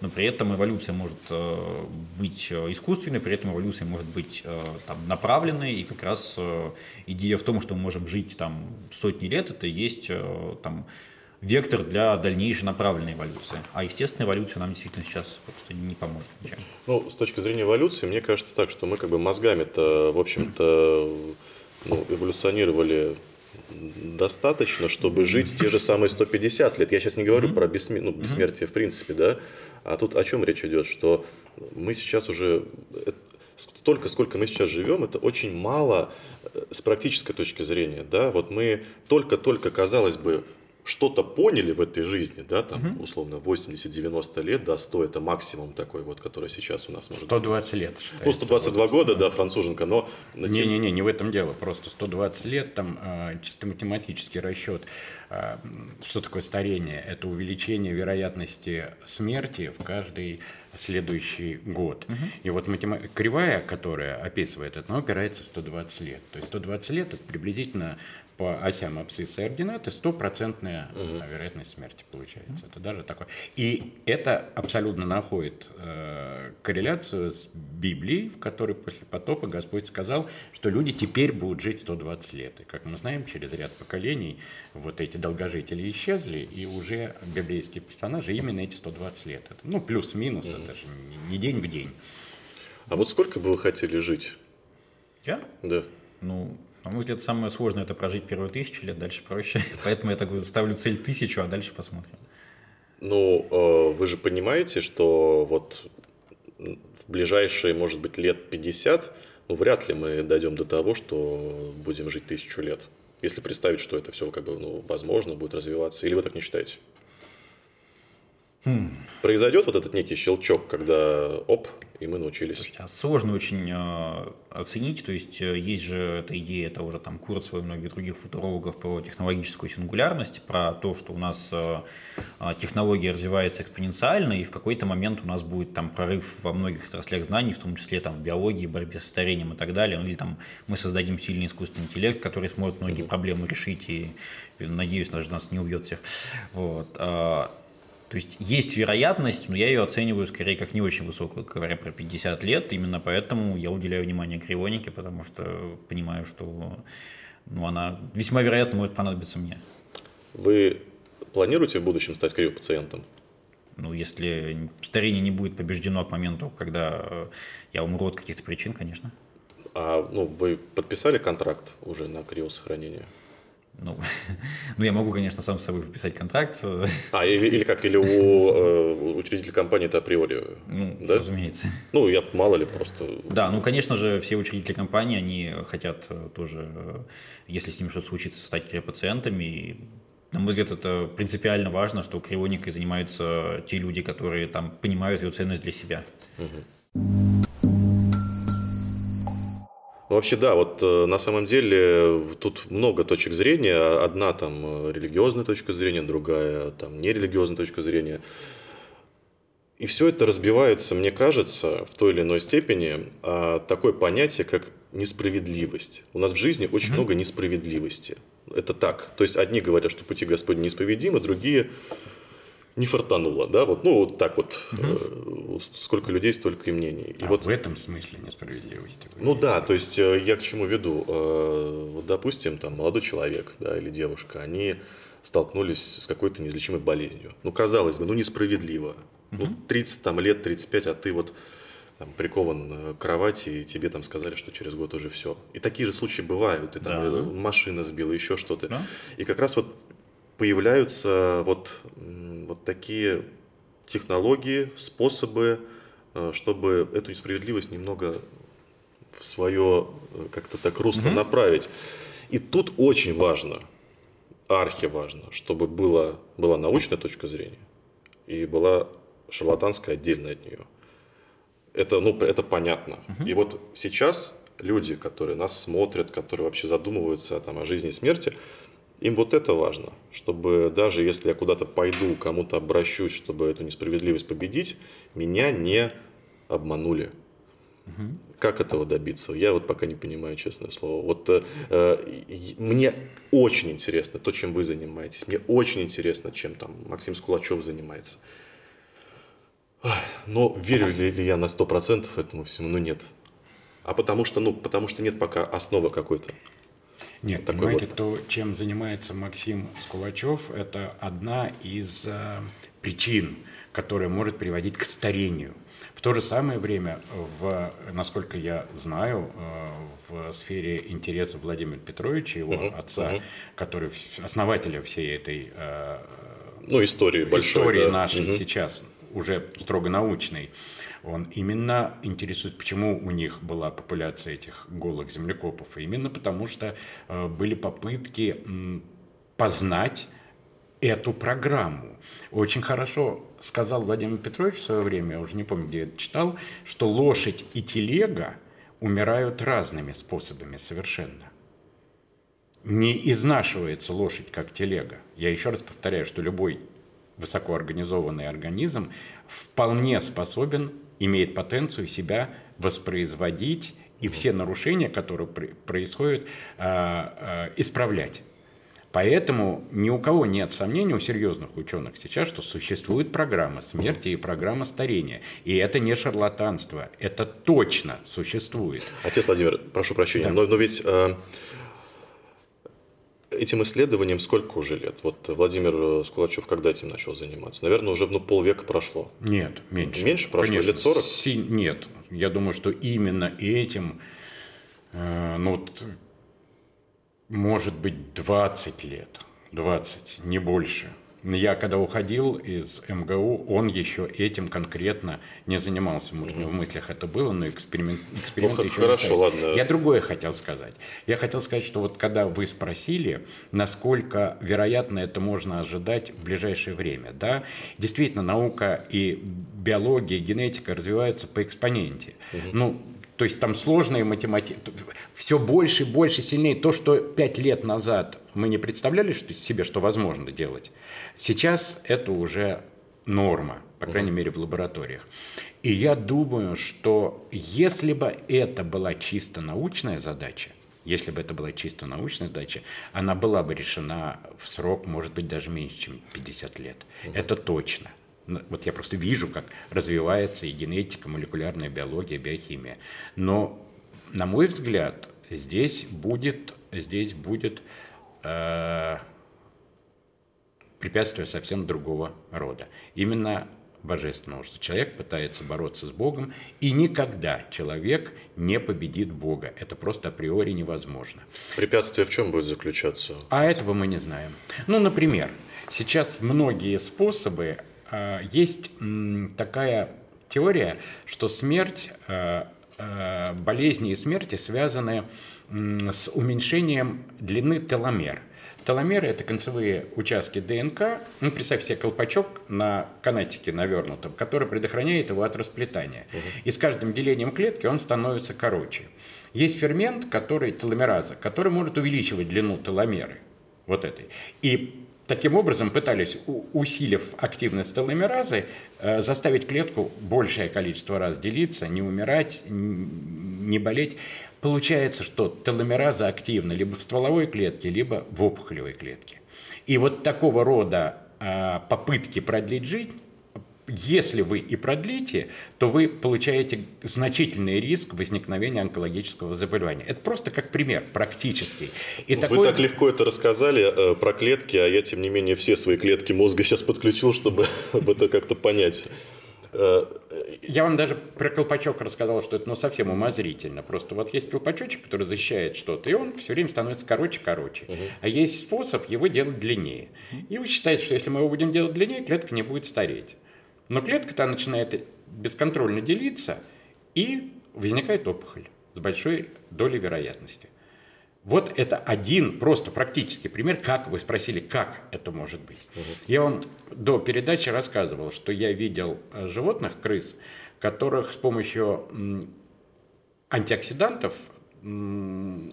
Но при этом эволюция может э, быть э, искусственной, при этом эволюция может быть э, там, направленной, и как раз идея в том, что мы можем жить там сотни лет, это и есть там вектор для дальнейшей направленной эволюции. А естественная эволюция нам действительно сейчас просто не поможет ничем. Ну, с точки зрения эволюции, мне кажется так, что мы как бы мозгами-то, в общем-то, ну, эволюционировали достаточно, чтобы жить те же самые 150 лет. Я сейчас не говорю про бессмер... ну, бессмертие в принципе, да, а тут о чем речь идет, что мы сейчас уже э, столько, сколько мы сейчас живем, это очень мало э, с практической точки зрения, да, вот мы только-только, казалось бы, что-то поняли в этой жизни, да, там, условно, 80-90 лет, да, 100 это максимум такой вот, который сейчас у нас может 120 лет. считается. Ну, 122 года, да, француженка, но... тем- Не-не-не, не в этом дело. Просто 120 лет, там э, чисто математический расчет. Э, что такое старение? Это увеличение вероятности смерти в каждый следующий год. И вот матема- кривая, которая описывает это, она опирается в 120 лет. То есть 120 лет это приблизительно по осям абсциссы и ординаты стопроцентная вероятность смерти получается. Это даже такое. И это абсолютно находит э, корреляцию с Библией, в которой после потопа Господь сказал, что люди теперь будут жить 120 лет. И как мы знаем, через ряд поколений вот эти долгожители исчезли, и уже библейские персонажи именно эти 120 лет. Это, ну, плюс-минус, это же не- не день в день. А вот сколько бы вы хотели жить? Я? Да. Ну, на мой взгляд, самое сложное это прожить первые тысячу лет, дальше проще. Поэтому я так ставлю цель тысячу, а дальше посмотрим. Ну, э, вы же понимаете, что вот в ближайшие, может быть, лет 50, ну, вряд ли мы дойдем до того, что будем жить тысячу лет. Если представить, что это все как бы, ну, возможно, будет развиваться. Или вы так не считаете? Произойдет вот этот некий щелчок, когда оп, и мы научились. Слушайте, а сложно очень э, оценить, то есть э, есть же эта идея того же там Курцева и многих других футурологов про технологическую сингулярность, про то, что у нас э, э, технология развивается экспоненциально, и в какой-то момент у нас будет там прорыв во многих отраслях знаний, в том числе там в биологии, борьбе со старением и так далее, ну или там мы создадим сильный искусственный интеллект, который сможет многие проблемы решить, и, и, надеюсь, даже нас не убьет всех. Вот. То есть есть вероятность, но я ее оцениваю скорее как не очень высокую, говоря про 50 лет. Именно поэтому я уделяю внимание крионике, потому что понимаю, что ну, она весьма вероятно может понадобиться мне. Вы планируете в будущем стать криопациентом? Ну, если старение не будет побеждено к моменту, когда я умру от каких-то причин, конечно. А ну, вы подписали контракт уже на криосохранение? Ну, ну, я могу, конечно, сам с собой подписать контракт. А, или, или как, или у э, учредителя компании это априори? Ну, да? разумеется. Ну, я мало ли просто... Да, ну, конечно же, все учредители компании, они хотят э, тоже, если с ними что-то случится, стать пациентами. И, на мой взгляд, это принципиально важно, что крионикой занимаются те люди, которые там понимают ее ценность для себя. Ну, вообще, да, вот э, на самом деле тут много точек зрения. Одна там э, религиозная точка зрения, другая там нерелигиозная точка зрения. И все это разбивается, мне кажется, в той или иной степени о такое понятие, как несправедливость. У нас в жизни очень много несправедливости. Это так. То есть одни говорят, что пути Господни неисповедимы, другие не фартануло, да, вот, ну, вот так вот, э, сколько людей, столько и мнений. И А вот в этом смысле несправедливости. ну да, то есть э, я к чему веду. Э, Вот, допустим, там молодой человек, да, или девушка, они столкнулись с какой-то неизлечимой болезнью. Ну, казалось бы, ну несправедливо. Ну, 30 там, лет, 35, а ты вот там, прикован к кровати, и тебе там сказали, что через год уже все. И такие же случаи бывают. И там Да. машина сбила, еще что-то. Да. И как раз вот появляются вот, вот такие технологии, способы, э, чтобы эту несправедливость немного в свое э, как-то так русло направить. И тут очень важно, архиважно, чтобы было, была научная точка зрения и была шарлатанская отдельно от нее. Это, ну, это понятно. И вот сейчас люди, которые нас смотрят, которые вообще задумываются там, о жизни и смерти, им вот это важно, чтобы даже если я куда-то пойду, кому-то обращусь, чтобы эту несправедливость победить, меня не обманули. Как этого добиться? Я вот пока не понимаю, честное слово. Вот э, э, мне очень интересно то, чем вы занимаетесь. Мне очень интересно, чем там Максим Скулачев занимается. Но верю ли, ли я на 100% этому всему? Ну нет. А потому что, ну, потому что нет пока основы какой-то. Нет, Такой понимаете, вот. то, чем занимается Максим Скулачев, это одна из э, причин, которая может приводить к старению. В то же самое время, в, насколько я знаю, э, в сфере интересов Владимира Петровича, его отца, который в- основателя всей этой э, Ну, истории большой. истории да. нашей Мгм. сейчас, уже строго научной, он именно интересует, почему у них была популяция этих голых землекопов. Именно потому, что э, были попытки познать эту программу. Очень хорошо сказал Владимир Петрович в свое время, я уже не помню, где я это читал, что лошадь и телега умирают разными способами совершенно не изнашивается лошадь как телега. Я еще раз повторяю, что любой высокоорганизованный организм вполне способен, имеет потенцию себя воспроизводить и все нарушения, которые происходят, а, а, исправлять. Поэтому ни у кого нет сомнений, у серьезных ученых сейчас, что существует программа смерти и программа старения. И это не шарлатанство, это точно существует. Отец Владимир, прошу прощения, но, но ведь э, этим исследованием сколько уже лет? Вот Владимир э, Скулачев когда этим начал заниматься? Наверное, уже ну, полвека прошло. Нет, меньше. Меньше прошло? Конечно. Лет 40? Си- Нет, я думаю, что именно этим, э, ну вот, может быть, 20 лет, 20, не больше. Я когда уходил из МГУ, он еще этим конкретно не занимался. Может, него в мыслях это было, но эксперимент, эксперименты Ну, еще хорошо, не ладно. Я другое хотел сказать. Я хотел сказать, что вот когда вы спросили, насколько вероятно это можно ожидать в ближайшее время, да, действительно, наука и биология, и генетика развиваются по экспоненте. Ну, то есть там сложные математики, все больше и больше, сильнее. То, что пять лет назад мы не представляли что, себе, что возможно делать, сейчас это уже норма, по крайней мере, в лабораториях. И я думаю, что если бы это была чисто научная задача, если бы это была чисто научная задача, она была бы решена в срок, может быть, даже меньше, чем 50 лет. Это точно. Ну, Вот я просто вижу, как развивается и генетика, молекулярная биология, биохимия. Но, на мой взгляд, здесь будет, здесь будет э, препятствие совсем другого рода. Именно божественного, что человек пытается бороться с Богом, и никогда человек не победит Бога. Это просто априори невозможно. Препятствие в чем будет заключаться? А этого мы не знаем. Ну, например, сейчас многие способы, есть м, такая теория, что смерть, э, э, болезни и смерти связаны с уменьшением длины теломер. Теломеры – это концевые участки ДНК. Ну, представь себе колпачок на канатике навернутом, который предохраняет его от расплетания. И с каждым делением клетки он становится короче. Есть фермент, который теломераза, который может увеличивать длину теломеры вот этой. И таким образом пытались, усилив активность теломеразы, э, заставить клетку большее количество раз делиться, не умирать, не болеть. Получается, что теломераза активна либо в стволовой клетке, либо в опухолевой клетке. И вот такого рода а, попытки продлить жизнь если вы и продлите, то вы получаете значительный риск возникновения онкологического заболевания. Это просто как пример, практический. И Вы такой- так легко это рассказали э, про клетки, а я, тем не менее, все свои клетки мозга сейчас подключил, чтобы это как-то понять. Э, Я вам даже про колпачок рассказал, что это ну, совсем умозрительно. Просто вот есть колпачочек, который защищает что-то, и он все время становится короче-короче. А есть способ его делать длиннее. И вы считаете, что если мы его будем делать длиннее, клетка не будет стареть. Но клетка-то начинает бесконтрольно делиться, и возникает опухоль с большой долей вероятности. Вот это один просто практический пример, как вы спросили, как это может быть. Я вам до передачи рассказывал, что я видел э, животных, крыс, которых с помощью антиоксидантов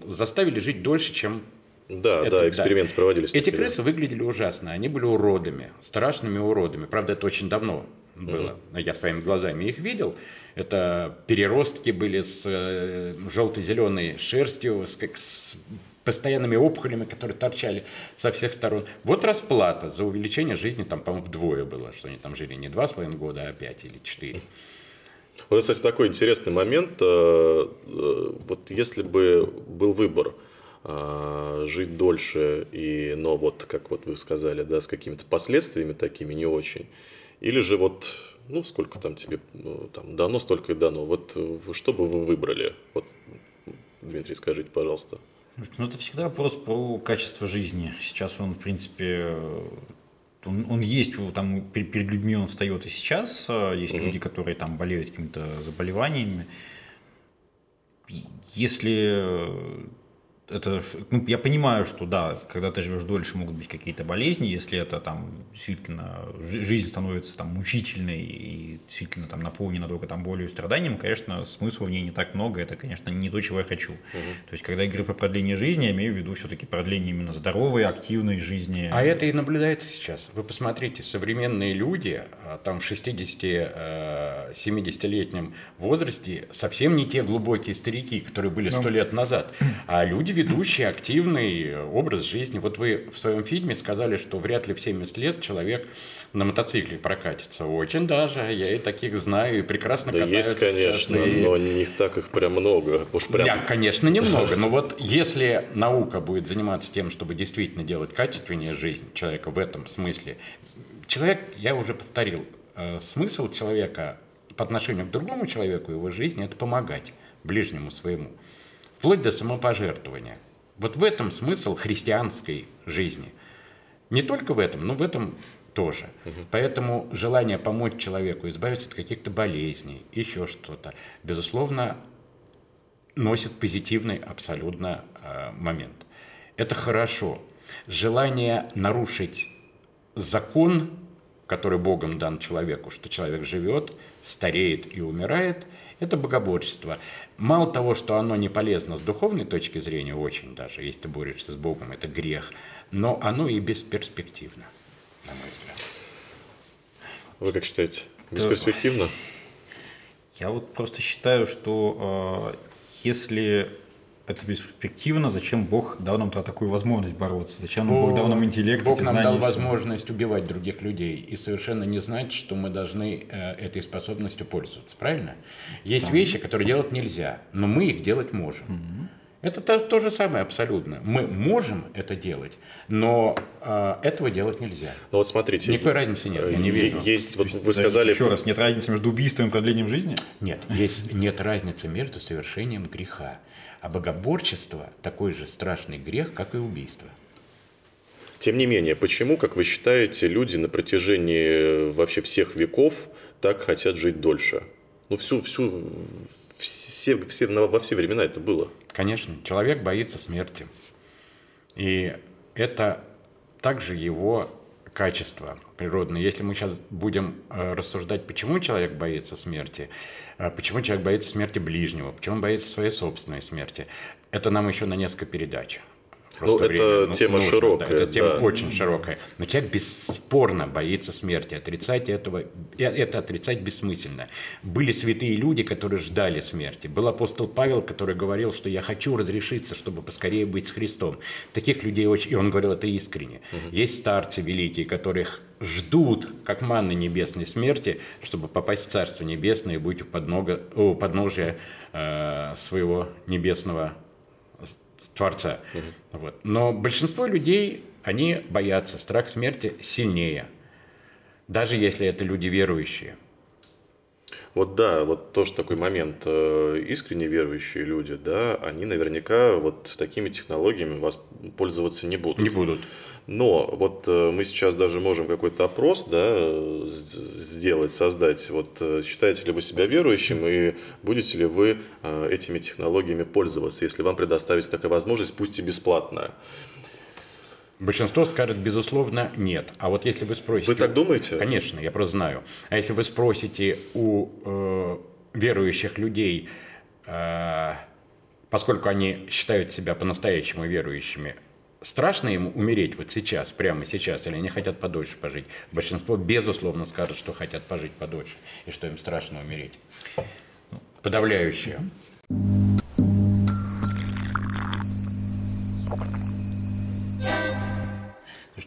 заставили жить дольше, чем Да, это- да, эксперименты проводились. Эти да. крысы выглядели ужасно. Они были уродами, страшными уродами. Правда, это очень давно было. Но Я своими глазами их видел. Это переростки были с желто-зеленой шерстью, с, с постоянными опухолями, которые торчали со всех сторон. Вот расплата за увеличение жизни, там, по-моему, вдвое было, что они там жили не два с половиной года, а пять или четыре. Вот, кстати, такой интересный момент. Э, э, вот если бы был выбор э, жить дольше, и, но вот, как вот вы сказали, да, с какими-то последствиями такими не очень, или же вот, ну, сколько там тебе ну, там дано, столько и дано. Вот что бы вы выбрали? Вот, Дмитрий, скажите, пожалуйста. Ну, это всегда вопрос про качество жизни. Сейчас он, в принципе, он, он есть, там перед людьми он встает и сейчас. А есть mm-hmm. люди, которые там болеют какими-то заболеваниями. Если это, ну, я понимаю, что да, когда ты живешь дольше, могут быть какие-то болезни, если это там действительно жизнь становится там мучительной и действительно там наполнена только там болью и страданием, конечно, смысла в ней не так много, это, конечно, не то, чего я хочу. Угу. То есть, когда я говорю про продление жизни, я имею в виду все-таки продление именно здоровой, активной жизни. А это и наблюдается сейчас. Вы посмотрите, современные люди а, там в 60-70-летнем э, возрасте совсем не те глубокие старики, которые были сто ну. лет назад, а люди ведущий, активный образ жизни. Вот вы в своем фильме сказали, что вряд ли в 70 лет человек на мотоцикле прокатится. Очень даже. Я и таких знаю, и прекрасно да есть, конечно, и... но не так их прям много. Уж прям... Да, конечно, немного. Но вот если наука будет заниматься тем, чтобы действительно делать качественнее жизнь человека в этом смысле, человек, я уже повторил, э, смысл человека по отношению к другому человеку, его жизни, это помогать ближнему своему вплоть до самопожертвования. Вот в этом смысл христианской жизни. Не только в этом, но в этом тоже. Угу. Поэтому желание помочь человеку избавиться от каких-то болезней, еще что-то, безусловно, носит позитивный абсолютно э, момент. Это хорошо. Желание нарушить закон, который Богом дан человеку, что человек живет, стареет и умирает – это богоборчество. Мало того, что оно не полезно с духовной точки зрения, очень даже, если ты борешься с Богом, это грех, но оно и бесперспективно, на мой взгляд. Вы как считаете, бесперспективно? Я вот просто считаю, что э, если это бесперспективно, зачем Бог дал нам такую возможность бороться? Зачем нам Бог дал нам интеллект? Бог нам дал возможность убивать других людей и совершенно не знать, что мы должны э, этой способностью пользоваться, правильно? Есть да. вещи, которые делать нельзя, но мы их делать можем. Угу. Это то, то же самое абсолютно. Мы можем это делать, но э, этого делать нельзя. Ну вот смотрите. Никакой разницы нет, я не вижу. Есть, вот вы сказали... Еще раз, нет разницы между убийством и продлением жизни? Нет, есть, нет разницы между совершением греха. А богоборчество такой же страшный грех, как и убийство. Тем не менее, почему, как вы считаете, люди на протяжении вообще всех веков так хотят жить дольше? Ну, всю, всю, все, все, во все времена это было. Конечно, человек боится смерти. И это также его качество природное. Если мы сейчас будем э, рассуждать, почему человек боится смерти, э, почему человек боится смерти ближнего, почему он боится своей собственной смерти, это нам еще на несколько передач. Просто ну, время. это ну, тема нужно, широкая. Да, это тема да. очень широкая. Но человек бесспорно боится смерти. Отрицать этого, это отрицать бессмысленно. Были святые люди, которые ждали смерти. Был апостол Павел, который говорил, что я хочу разрешиться, чтобы поскорее быть с Христом. Таких людей очень... И он говорил это искренне. Угу. Есть старцы великие, которых ждут, как манны небесной смерти, чтобы попасть в Царство Небесное и быть у, поднога, у подножия э, своего небесного Творца. Угу. Вот. Но большинство людей, они боятся, страх смерти сильнее, даже если это люди верующие. Вот да, вот тоже такой момент. Э, искренне верующие люди, да, они наверняка вот такими технологиями вас пользоваться не будут. Не будут. Но вот э, мы сейчас даже можем какой-то опрос да, сделать, создать. Вот э, считаете ли вы себя верующим и будете ли вы этими технологиями пользоваться, если вам предоставить такая возможность, пусть и бесплатная? Большинство скажет, безусловно, нет. А вот если вы спросите... Вы так думаете? Конечно, я просто знаю. А если вы спросите у э, верующих людей, э, поскольку они считают себя по-настоящему верующими, страшно им умереть вот сейчас, прямо сейчас, или они хотят подольше пожить? Большинство, безусловно, скажет, что хотят пожить подольше, и что им страшно умереть. Подавляющее.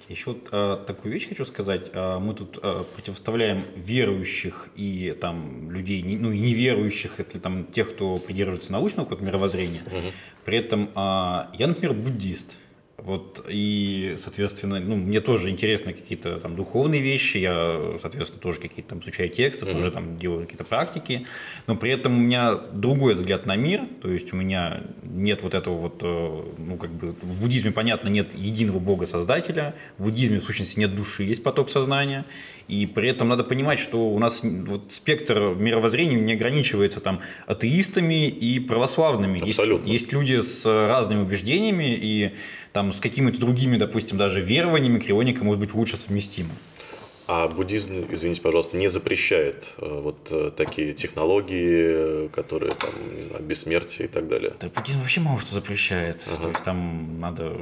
еще вот а, такую вещь хочу сказать. А, мы тут а, противоставляем верующих и там людей, не, ну и неверующих, это там тех, кто придерживается научного какого-то мировоззрения. Угу. При этом а, я, например, буддист. Вот, и, соответственно, ну, мне тоже интересны какие-то там духовные вещи, я, соответственно, тоже какие-то там изучаю тексты, mm-hmm. тоже там делаю какие-то практики, но при этом у меня другой взгляд на мир, то есть у меня нет вот этого вот, э, ну, как бы, в буддизме, понятно, нет единого бога-создателя, в буддизме, в сущности, нет души, есть поток сознания, и при этом надо понимать, что у нас вот спектр мировоззрения не ограничивается там атеистами и православными. Абсолютно. Есть, есть люди с разными убеждениями и там с какими-то другими, допустим, даже верованиями крионика может быть лучше совместима. А буддизм, извините, пожалуйста, не запрещает э, вот э, такие технологии, которые там, не знаю, бессмертие и так далее? Да, буддизм вообще мало что запрещает. Ага. То есть там надо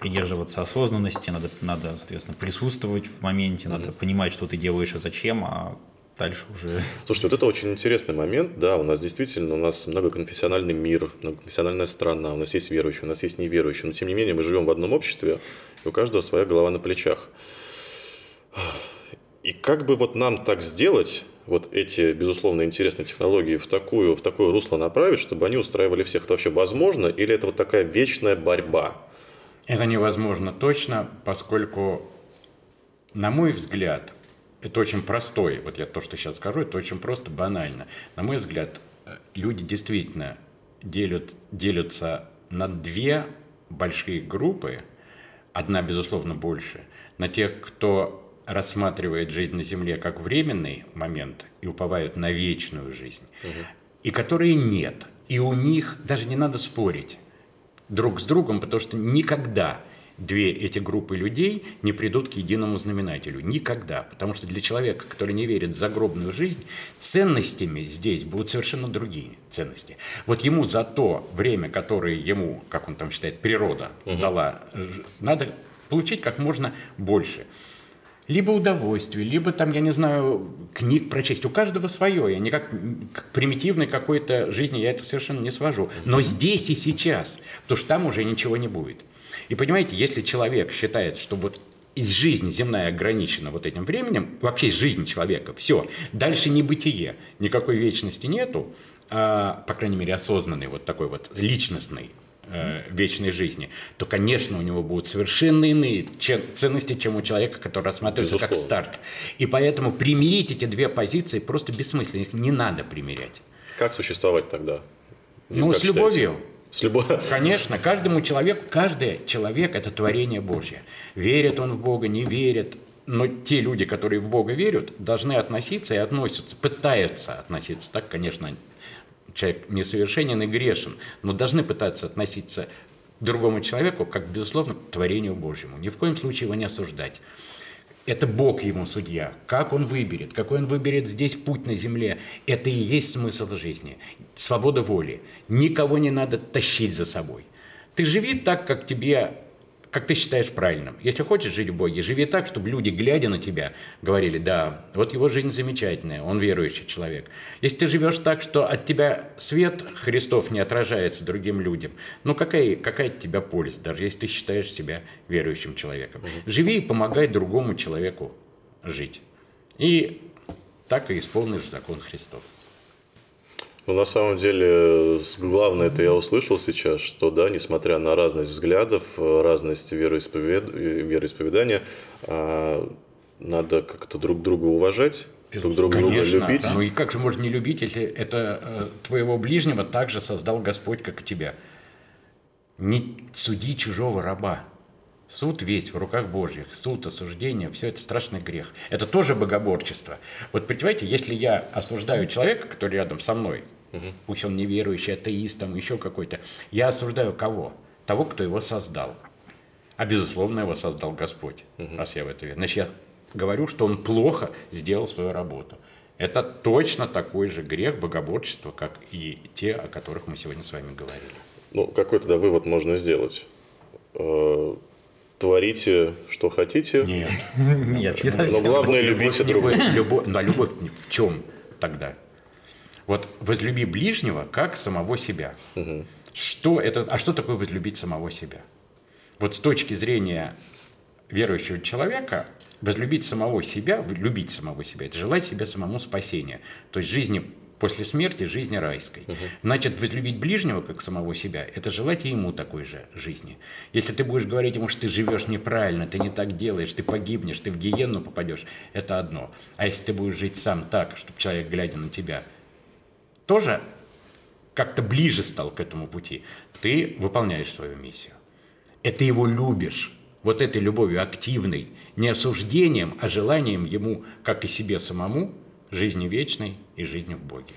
придерживаться осознанности, надо, надо, соответственно, присутствовать в моменте, надо mm-hmm. понимать, что ты делаешь и зачем, а дальше уже... Слушайте, вот это очень интересный момент, да, у нас действительно, у нас многоконфессиональный мир, многоконфессиональная страна, у нас есть верующие, у нас есть неверующие, но тем не менее мы живем в одном обществе, и у каждого своя голова на плечах. И как бы вот нам так сделать, вот эти, безусловно, интересные технологии в, такую, в такое русло направить, чтобы они устраивали всех? Это вообще возможно? Или это вот такая вечная борьба? Это невозможно точно, поскольку, на мой взгляд, это очень простой, вот я то, что сейчас скажу, это очень просто, банально. На мой взгляд, люди действительно делят, делятся на две большие группы, одна, безусловно, больше, на тех, кто рассматривает жизнь на Земле как временный момент и уповают на вечную жизнь, угу. и которые нет. И у них даже не надо спорить друг с другом, потому что никогда две эти группы людей не придут к единому знаменателю. Никогда. Потому что для человека, который не верит в загробную жизнь, ценностями здесь будут совершенно другие ценности. Вот ему за то время, которое ему, как он там считает, природа угу. дала, надо получить как можно больше либо удовольствие, либо там, я не знаю, книг прочесть. У каждого свое. Я никак к примитивной какой-то жизни я это совершенно не свожу. Но здесь и сейчас, потому что там уже ничего не будет. И понимаете, если человек считает, что вот из жизни земная ограничена вот этим временем, вообще жизнь человека, все, дальше не бытие, никакой вечности нету, а, по крайней мере, осознанный вот такой вот личностный э, вечной жизни, то, конечно, у него будут совершенно иные ценности, чем у человека, который рассматривается Безусловно. как старт. И поэтому примирить эти две позиции просто бессмысленно, их не надо примирять. Как существовать тогда? Ну, как с считаете? любовью. С любовью. Конечно, каждому человеку, каждый человек – это творение Божье. Верит он в Бога, не верит, но те люди, которые в Бога верят, должны относиться и относятся, пытаются относиться так, конечно, человек несовершенен и грешен, но должны пытаться относиться к другому человеку как, безусловно, к творению Божьему. Ни в коем случае его не осуждать. Это Бог ему судья. Как он выберет, какой он выберет здесь путь на земле, это и есть смысл жизни. Свобода воли. Никого не надо тащить за собой. Ты живи так, как тебе как ты считаешь правильным. Если хочешь жить в Боге, живи так, чтобы люди, глядя на тебя, говорили, да, вот его жизнь замечательная, он верующий человек. Если ты живешь так, что от тебя свет Христов не отражается другим людям, ну какая, какая от тебя польза, даже если ты считаешь себя верующим человеком. Живи и помогай другому человеку жить. И так и исполнишь закон Христов. Ну, на самом деле, главное это я услышал сейчас, что, да, несмотря на разность взглядов, разность вероисповед... вероисповедания, а, надо как-то друг друга уважать, друг друга Конечно, любить. Да. Ну и как же можно не любить, если это э, твоего ближнего также создал Господь, как и тебя? Не суди чужого раба. Суд весь в руках Божьих, суд, осуждение, все это страшный грех. Это тоже богоборчество. Вот понимаете, если я осуждаю человека, который рядом со мной, угу. пусть он неверующий, атеист, там еще какой-то, я осуждаю кого? Того, кто его создал. А безусловно его создал Господь, угу. раз я в это верю. Значит, я говорю, что он плохо сделал свою работу. Это точно такой же грех богоборчества, как и те, о которых мы сегодня с вами говорили. Ну, какой тогда вывод можно сделать? Творите, что хотите. Нет. Нет. Но главное, любите друг друга. Любовь в чем тогда? Вот возлюби ближнего, как самого себя. Что это, а что такое возлюбить самого себя? Вот с точки зрения верующего человека возлюбить самого себя, любить самого себя, это желать себе самому спасения. То есть жизни после смерти жизни райской. Угу. Значит, возлюбить ближнего, как самого себя, это желать и ему такой же жизни. Если ты будешь говорить ему, что ты живешь неправильно, ты не так делаешь, ты погибнешь, ты в гиенну попадешь, это одно. А если ты будешь жить сам так, чтобы человек, глядя на тебя, тоже как-то ближе стал к этому пути, ты выполняешь свою миссию. Это его любишь. Вот этой любовью активной, не осуждением, а желанием ему, как и себе самому, жизни вечной и жизни в Боге.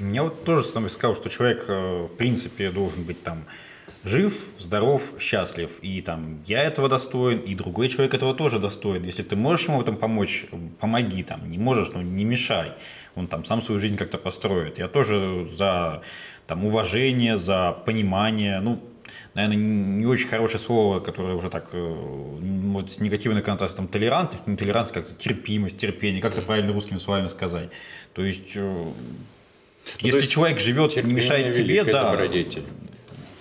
Я вот тоже сказал, что человек, э, в принципе, должен быть там жив, здоров, счастлив. И там я этого достоин, и другой человек этого тоже достоин. Если ты можешь ему в этом помочь, помоги там. Не можешь, ну не мешай. Он там сам свою жизнь как-то построит. Я тоже за там, уважение, за понимание. Ну, наверное, не очень хорошее слово, которое уже так, э, может, с негативной коннотацией, там, толерантность, не толерантность, как-то терпимость, терпение, как-то правильно русскими словами сказать. То есть, э, ну, если то есть человек живет, не мешает тебе, да, добродетель.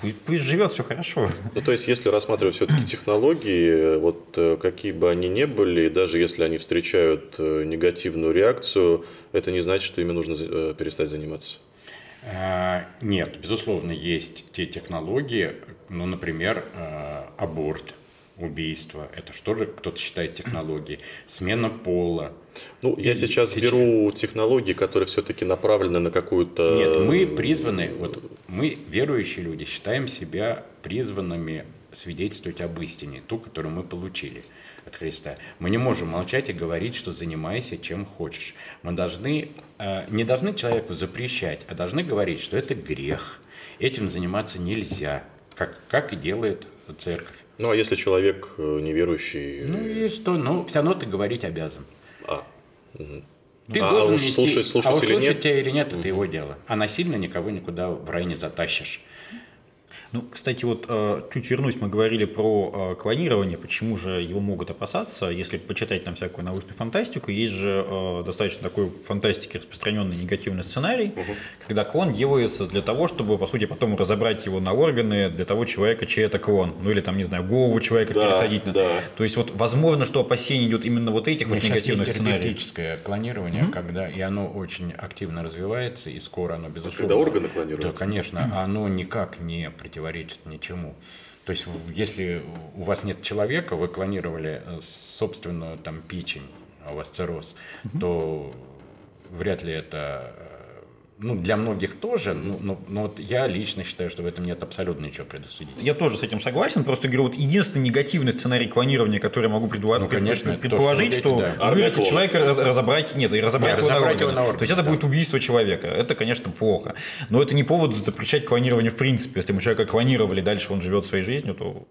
Пусть, пусть живет, все хорошо. Ну, то есть, если рассматривать все-таки технологии, вот э, какие бы они ни были, даже если они встречают негативную реакцию, это не значит, что ими нужно перестать заниматься. Э, нет, безусловно, есть те технологии, ну, например, э, аборт, убийство, это что же кто-то считает технологией, смена пола. Ну, я сейчас, сейчас беру технологии, которые все-таки направлены на какую-то... Нет, мы призваны, вот мы, верующие люди, считаем себя призванными свидетельствовать об истине, ту, которую мы получили от Христа. Мы не можем молчать и говорить, что занимайся чем хочешь. Мы должны, э, не должны человеку запрещать, а должны говорить, что это грех. Этим заниматься нельзя, как, как и делает церковь. Ну, а если человек э, неверующий? Ну и что? Ну, все равно ты говорить обязан. А, угу. Ты а, должен а уж вести, слушать, слушать а уж или слушать нет? тебя или нет, это его дело. А насильно никого никуда в рай не затащишь. Ну, кстати, вот э, чуть вернусь, мы говорили про э, клонирование, почему же его могут опасаться, если почитать там всякую научную фантастику, есть же э, достаточно такой в фантастике распространенный негативный сценарий, угу. когда клон делается для того, чтобы, по сути, потом разобрать его на органы для того человека, чей это клон, ну или там, не знаю, голову человека да, пересадить. На... Да. То есть вот возможно, что опасение идет именно вот этих вот негативных есть сценариев. клонирование, угу. когда и оно очень активно развивается, и скоро оно, безусловно... Когда органы клонируют? Да, конечно, оно никак не против противоречит ничему. То есть, если у вас нет человека, вы клонировали э, собственную там печень, а у вас цирроз, угу. то вряд ли это ну, для многих тоже, но, но, но вот я лично считаю, что в этом нет абсолютно ничего предусудить. Я тоже с этим согласен, просто говорю, вот единственный негативный сценарий клонирования, который я могу предва- ну, конечно, предположить, то, что, что да. вырастет человека, разобрать, нет, и разобрать, нет, его, разобрать на его на органы. То есть это да. будет убийство человека, это, конечно, плохо. Но это не повод запрещать клонирование в принципе. Если мы человека клонировали, дальше он живет своей жизнью, то...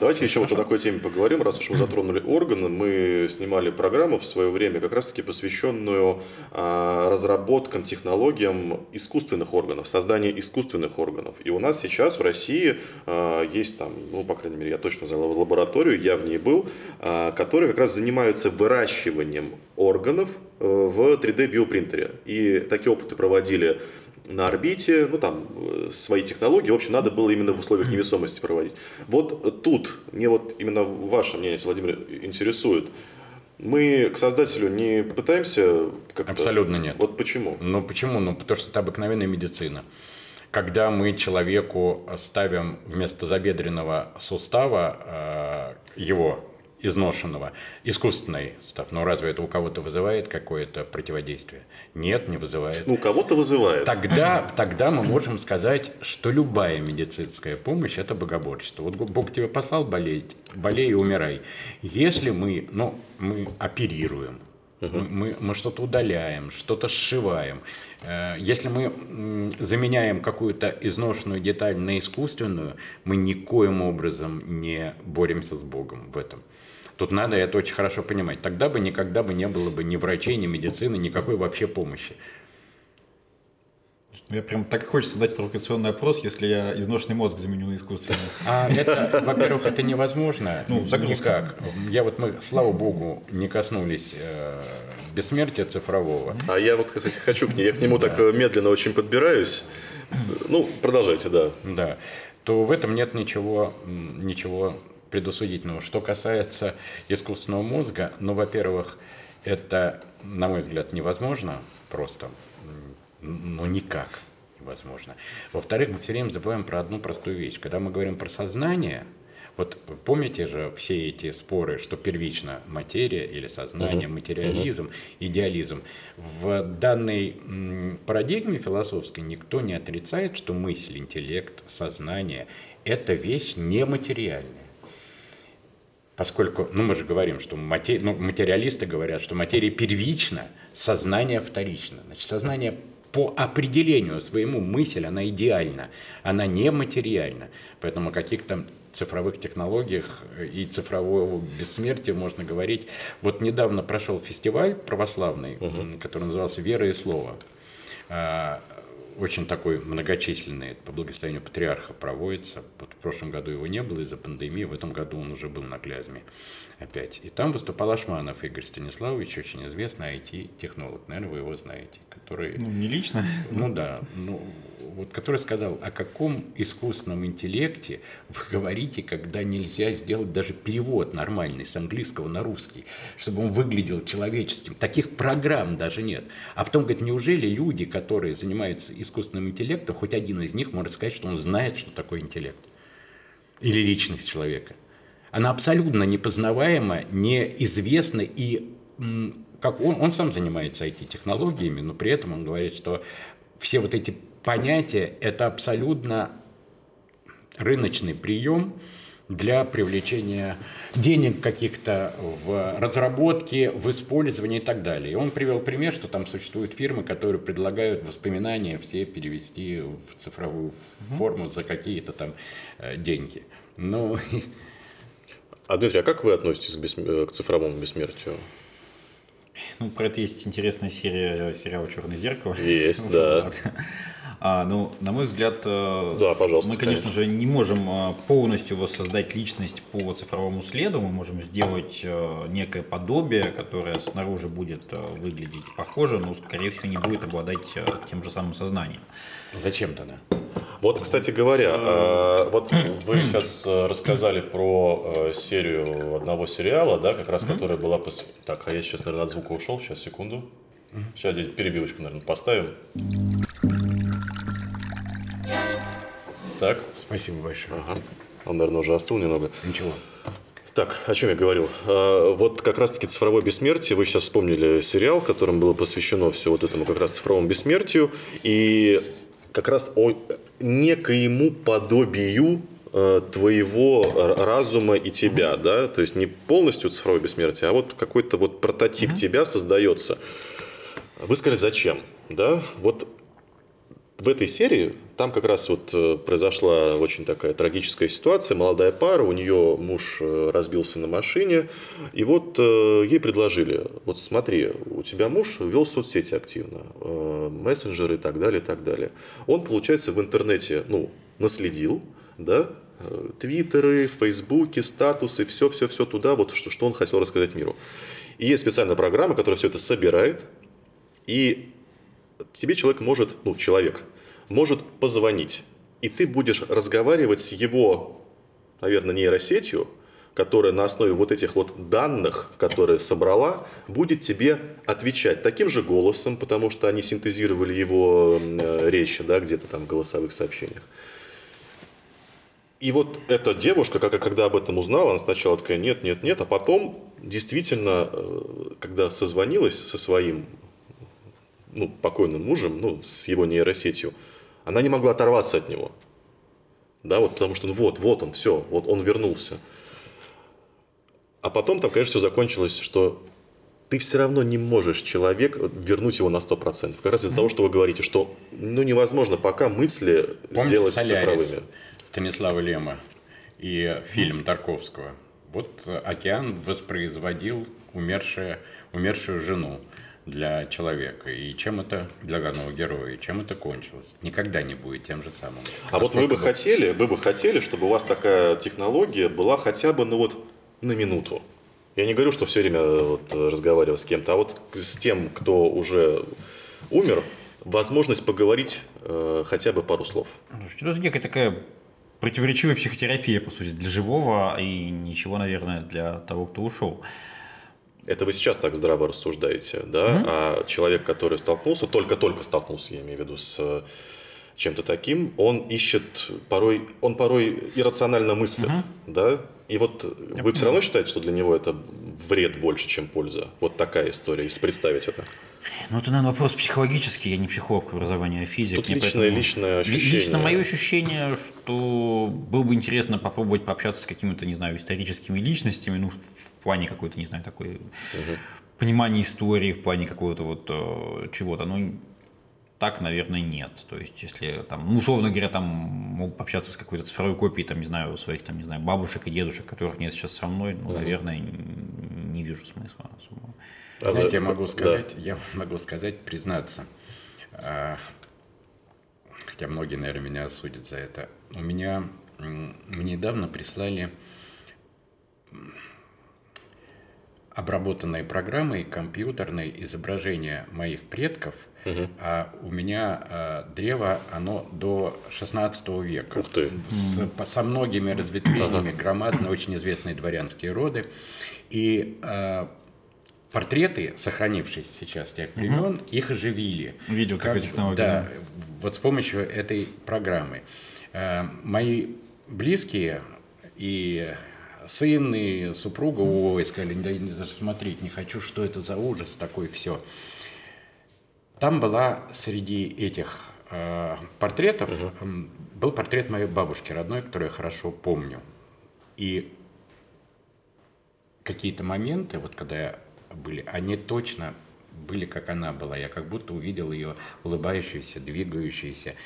давайте еще Хорошо. вот о такой теме поговорим, раз уж мы затронули органы. Мы снимали программу в свое время, как раз-таки посвященную а, разработкам, технологиям искусственных органов, созданию искусственных органов. И у нас сейчас в России а, есть там, ну, по крайней мере, я точно знал лабораторию, я в ней был, а, которые как раз занимаются выращиванием органов э, в 3D-биопринтере. И такие опыты проводили на орбите, ну там свои технологии, в общем, надо было именно в условиях невесомости проводить. Вот тут, мне вот именно ваше мнение, Владимир, интересует. Мы к создателю не пытаемся как-то... Абсолютно нет. Вот почему? Ну почему? Ну потому что это обыкновенная медицина. Когда мы человеку ставим вместо забедренного сустава э, его изношенного, искусственный сустав. Но разве это у кого-то вызывает какое-то противодействие? Нет, не вызывает. Ну, у кого-то вызывает. Тогда, тогда мы можем сказать, что любая медицинская помощь – это богоборчество. Вот Бог тебе послал болеть, болей и умирай. Если мы, ну, мы оперируем, мы, мы, мы что-то удаляем, что-то сшиваем. Э, если мы заменяем какую-то изношенную деталь на искусственную, мы никоим образом не боремся с Богом в этом. Тут надо это очень хорошо понимать. Тогда бы никогда бы не было бы ни врачей, ни медицины, никакой вообще помощи. Я прям так хочется задать провокационный опрос, если я изношенный мозг заменю на искусственный. А это, во-первых, это невозможно. Ну, Никак. Я вот мы, слава богу, не коснулись э, бессмертия цифрового. А я вот, кстати, хочу к нему, я к нему так э, медленно очень подбираюсь. Ну, продолжайте, да. Да. то в этом нет ничего, ничего предусудительного. Что касается искусственного мозга, ну, во-первых, это, на мой взгляд, невозможно просто, ну, никак невозможно. Во-вторых, мы все время забываем про одну простую вещь. Когда мы говорим про сознание – вот помните же все эти споры, что первично материя или сознание, угу. материализм, угу. идеализм. В данной парадигме философской никто не отрицает, что мысль, интеллект, сознание – это вещь нематериальная. Поскольку, ну мы же говорим, что матери, ну, материалисты говорят, что материя первична, сознание вторично. Значит, сознание по определению своему мысль, она идеальна, она нематериальна. Поэтому о каких-то цифровых технологиях и цифрового бессмертия можно говорить. Вот недавно прошел фестиваль православный, угу. который назывался «Вера и слово». Очень такой многочисленный, по благословению патриарха проводится. Вот в прошлом году его не было из-за пандемии, в этом году он уже был на Клязьме опять. И там выступал Ашманов Игорь Станиславович, очень известный IT-технолог, наверное, вы его знаете, который... Ну, не лично. Ну да, ну, вот, который сказал, о каком искусственном интеллекте вы говорите, когда нельзя сделать даже перевод нормальный с английского на русский, чтобы он выглядел человеческим. Таких программ даже нет. А потом говорит, неужели люди, которые занимаются искусственным интеллектом, хоть один из них может сказать, что он знает, что такое интеллект? Или личность человека? Она абсолютно непознаваема, неизвестна и как он, он сам занимается IT-технологиями, но при этом он говорит, что все вот эти понятие – это абсолютно рыночный прием для привлечения денег каких-то в разработке, в использовании и так далее. И он привел пример, что там существуют фирмы, которые предлагают воспоминания все перевести в цифровую форму за какие-то там э, деньги. Ну, а, Дмитрий, а как вы относитесь к, бессм... к цифровому бессмертию? Ну, про это есть интересная серия сериала «Черное зеркало». Есть, да. А, ну, на мой взгляд, э, да, пожалуйста, мы, конечно, конечно же, не можем э, полностью воссоздать личность по цифровому следу. Мы можем сделать э, некое подобие, которое снаружи будет выглядеть похоже, но, скорее всего, не будет обладать тем же самым сознанием. Зачем тогда? Вот, кстати говоря, вот вы сейчас рассказали про серию одного сериала, да, как раз, которая была посвящена... Так, а я сейчас, наверное, от звука ушел, сейчас, секунду. Сейчас здесь перебивочку, наверное, поставим. Так. Спасибо большое. Ага. Он, наверное, уже остыл немного. Ничего. Так, о чем я говорил? А, вот как раз-таки цифровое бессмертие. Вы сейчас вспомнили сериал, которым было посвящено все вот этому как раз цифровому бессмертию. И как раз о некоему подобию э, твоего разума и тебя, да, то есть не полностью цифровое бессмертие, а вот какой-то вот прототип mm-hmm. тебя создается. Вы сказали, зачем, да? Вот в этой серии там как раз вот э, произошла очень такая трагическая ситуация. Молодая пара, у нее муж э, разбился на машине, и вот э, ей предложили, вот смотри, у тебя муж вел соцсети активно, мессенджеры и так далее, и так далее. Он, получается, в интернете, ну, наследил, да, твиттеры, фейсбуки, статусы, все-все-все туда, вот что, что он хотел рассказать миру. И есть специальная программа, которая все это собирает, и тебе человек может, ну, человек, может позвонить. И ты будешь разговаривать с его, наверное, нейросетью, которая на основе вот этих вот данных, которые собрала, будет тебе отвечать таким же голосом, потому что они синтезировали его э, речь, да, где-то там в голосовых сообщениях. И вот эта девушка, когда об этом узнала, она сначала такая, нет, нет, нет, а потом действительно, э, когда созвонилась со своим ну, покойным мужем, ну, с его нейросетью, она не могла оторваться от него. Да, вот потому что, ну вот, вот он, все, вот он вернулся. А потом там, конечно, все закончилось, что ты все равно не можешь человек вернуть его на 100%. Как раз из-за mm-hmm. того, что вы говорите, что ну, невозможно пока мысли Помните сделать Солярис цифровыми. Станислава Лема и фильм mm-hmm. Тарковского. Вот океан воспроизводил умершую, умершую жену для человека. И чем это для главного героя, и чем это кончилось? Никогда не будет тем же самым. А вот вы бы хотели, вы бы хотели, чтобы у вас такая технология была хотя бы, ну вот, на минуту. Я не говорю, что все время вот, разговаривать с кем-то, а вот с тем, кто уже умер, возможность поговорить э, хотя бы пару слов. Ну, некая такая противоречивая психотерапия, по сути, для живого и ничего, наверное, для того, кто ушел. Это вы сейчас так здраво рассуждаете, да? Mm-hmm. А человек, который столкнулся, только-только столкнулся, я имею в виду, с чем-то таким, он ищет порой, он порой иррационально мыслит, uh-huh. да? И вот Я вы все равно считаете, что для него это вред больше, чем польза? Вот такая история, если представить это. Ну, это, наверное, вопрос психологический. Я не психолог по образованию, а физик. Тут личное, поэтому... личное ощущение. Лично мое ощущение, что было бы интересно попробовать пообщаться с какими-то, не знаю, историческими личностями, ну, в плане какой-то, не знаю, такой угу. понимания истории, в плане какого-то вот э, чего-то. Ну, так, наверное, нет. То есть, если там, ну, условно говоря, там могу пообщаться с какой-то цифровой копией, там, не знаю, своих, там, не знаю, бабушек и дедушек, которых нет сейчас со мной, ну, наверное, не вижу смысла особого. А Знаете, я могу сказать, да. я могу сказать, признаться, а, хотя многие, наверное, меня осудят за это. У меня, мне недавно прислали обработанные программой компьютерные изображения моих предков, угу. а у меня а, древо, оно до 16 века. Ух ты. С, по, со многими разветвлениями, громадные, очень известные дворянские роды. И а, портреты, сохранившиеся сейчас тех времен, угу. их оживили. Видео как, такой технологии. Да, да, вот с помощью этой программы. А, мои близкие и сын и супруга, ой, сказали, да не смотреть не хочу, что это за ужас такой, все. Там была среди этих э, портретов, угу. был портрет моей бабушки родной, который я хорошо помню. И какие-то моменты, вот когда были, они точно были, как она была. Я как будто увидел ее улыбающуюся, двигающуюся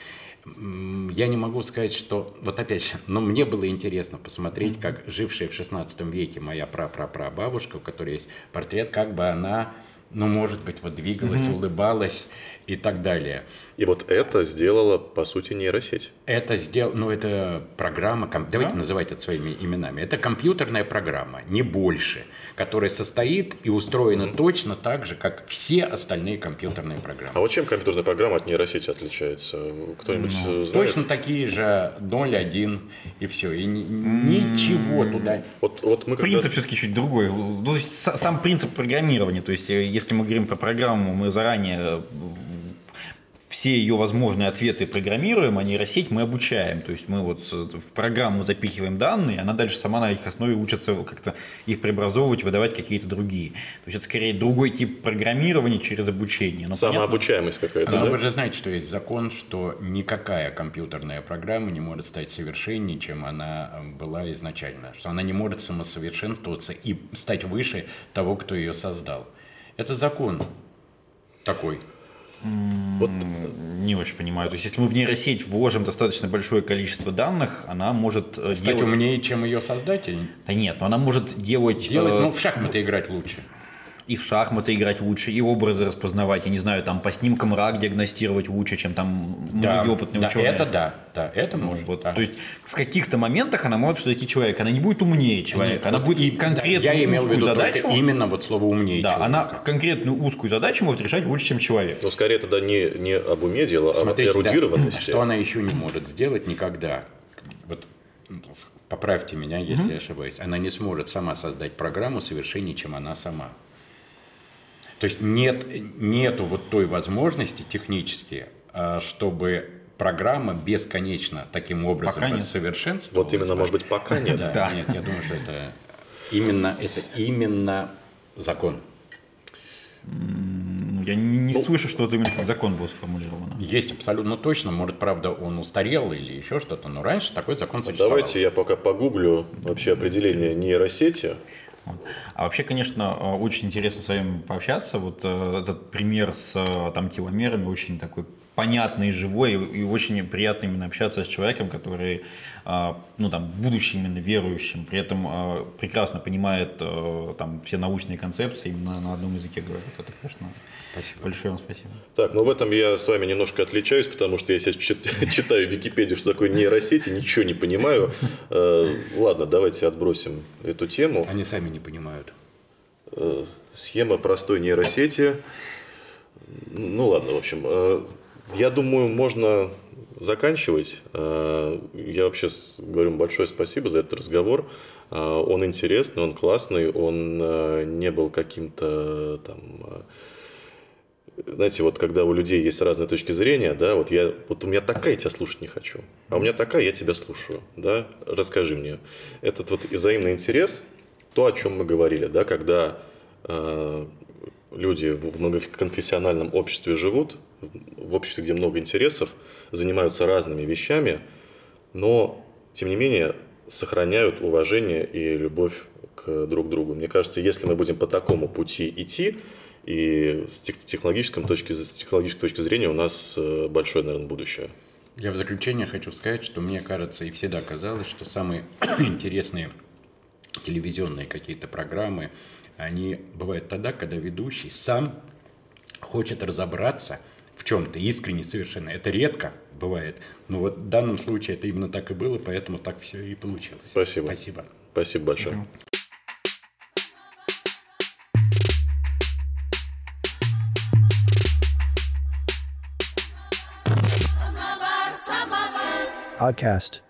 я не могу сказать, что... Вот опять же, но мне было интересно посмотреть, как жившая в 16 веке моя прапрапрабабушка, у которой есть портрет, как бы она ну, может быть, вот двигалась, угу. улыбалась и так далее. И вот это сделала, по сути, нейросеть. Это сделал, ну, это программа, ком... давайте называть это своими именами. Это компьютерная программа, не больше, которая состоит и устроена угу. точно так же, как все остальные компьютерные программы. А вот чем компьютерная программа от нейросети отличается? Кто-нибудь ну, знает? Точно такие же 0, 1 и все. И ни, ничего туда. Вот, вот мы Принцип все-таки чуть другой. Ну, то есть сам принцип программирования, то есть если если мы говорим про программу, мы заранее э, все ее возможные ответы программируем, а нейросеть мы обучаем. То есть мы вот в программу запихиваем данные, она дальше сама на их основе учится как-то их преобразовывать, выдавать какие-то другие. То есть это скорее другой тип программирования через обучение. Но Самообучаемость какая-то, Но да? вы же знаете, что есть закон, что никакая компьютерная программа не может стать совершеннее, чем она э, была изначально. Что она не может самосовершенствоваться и стать выше того, кто ее создал. Это закон такой. Вот не очень понимаю. То есть, если мы в нейросеть вложим достаточно большое количество данных, она может э, стать делать... умнее, чем ее создатель. Да нет, но она может делать. Делать, э... ну в шахматы играть лучше и в шахматы играть лучше, и образы распознавать, я не знаю, там по снимкам рак диагностировать лучше, чем там да, мои опытные да, ученые. Это да, да, это ну, может. Вот, да. То есть в каких-то моментах она может превзойти человека, она не будет умнее человека, Нет, она будет и, конкретную да, я узкую задачу. Именно вот слово умнее. Да, человека. она конкретную узкую задачу может решать лучше, чем человек. Но скорее тогда не, не об уме дело, Смотрите, а об эрудированности. Да, что она еще не может сделать никогда. Вот поправьте меня, если я ошибаюсь. Она не сможет сама создать программу совершеннее, чем она сама. То есть нет, нету вот той возможности технически, а, чтобы программа бесконечно таким образом совершенствовалась. Вот именно, может быть, пока нет. Да, да. Нет, я думаю, что это именно, это именно закон. Я не, не ну, слышу, что это именно как закон был сформулирован. Есть абсолютно точно. Может, правда, он устарел или еще что-то, но раньше такой закон существовал. Давайте я пока погуглю вообще определение нейросети. А вообще, конечно, э, очень интересно с вами пообщаться. Вот э, этот пример с э, там теломерами очень такой понятный, живой, и очень приятно именно общаться с человеком, который, а, ну, там, будущий именно верующим, при этом а, прекрасно понимает а, там все научные концепции, именно на одном языке говорит. Это, конечно, спасибо. большое вам спасибо. Так, ну в этом я с вами немножко отличаюсь, потому что я сейчас читаю в Википедию, что такое нейросети, ничего не понимаю. Ладно, давайте отбросим эту тему. Они сами не понимают. Схема простой нейросети. Ну ладно, в общем, я думаю, можно заканчивать. Э, я вообще говорю большое спасибо за этот разговор. Э, он интересный, он классный, он не был каким-то там знаете, вот когда у людей есть разные точки зрения, да, вот я, вот у меня такая, я тебя слушать не хочу, а у меня такая, я тебя слушаю, да, расскажи мне. Этот вот взаимный интерес, то, о чем мы говорили, да, когда э, люди в многоконфессиональном обществе живут, в обществе, где много интересов, занимаются разными вещами, но, тем не менее, сохраняют уважение и любовь к друг другу. Мне кажется, если мы будем по такому пути идти, и с технологической точки, с технологической точки зрения у нас э, большое, наверное, будущее. Я в заключение хочу сказать, что мне кажется и всегда казалось, что самые интересные телевизионные какие-то программы, они бывают тогда, когда ведущий сам хочет разобраться в чем-то искренне совершенно. Это редко бывает. Но вот в данном случае это именно так и было, поэтому так все и получилось. Спасибо. Спасибо. Спасибо большое. Podcast.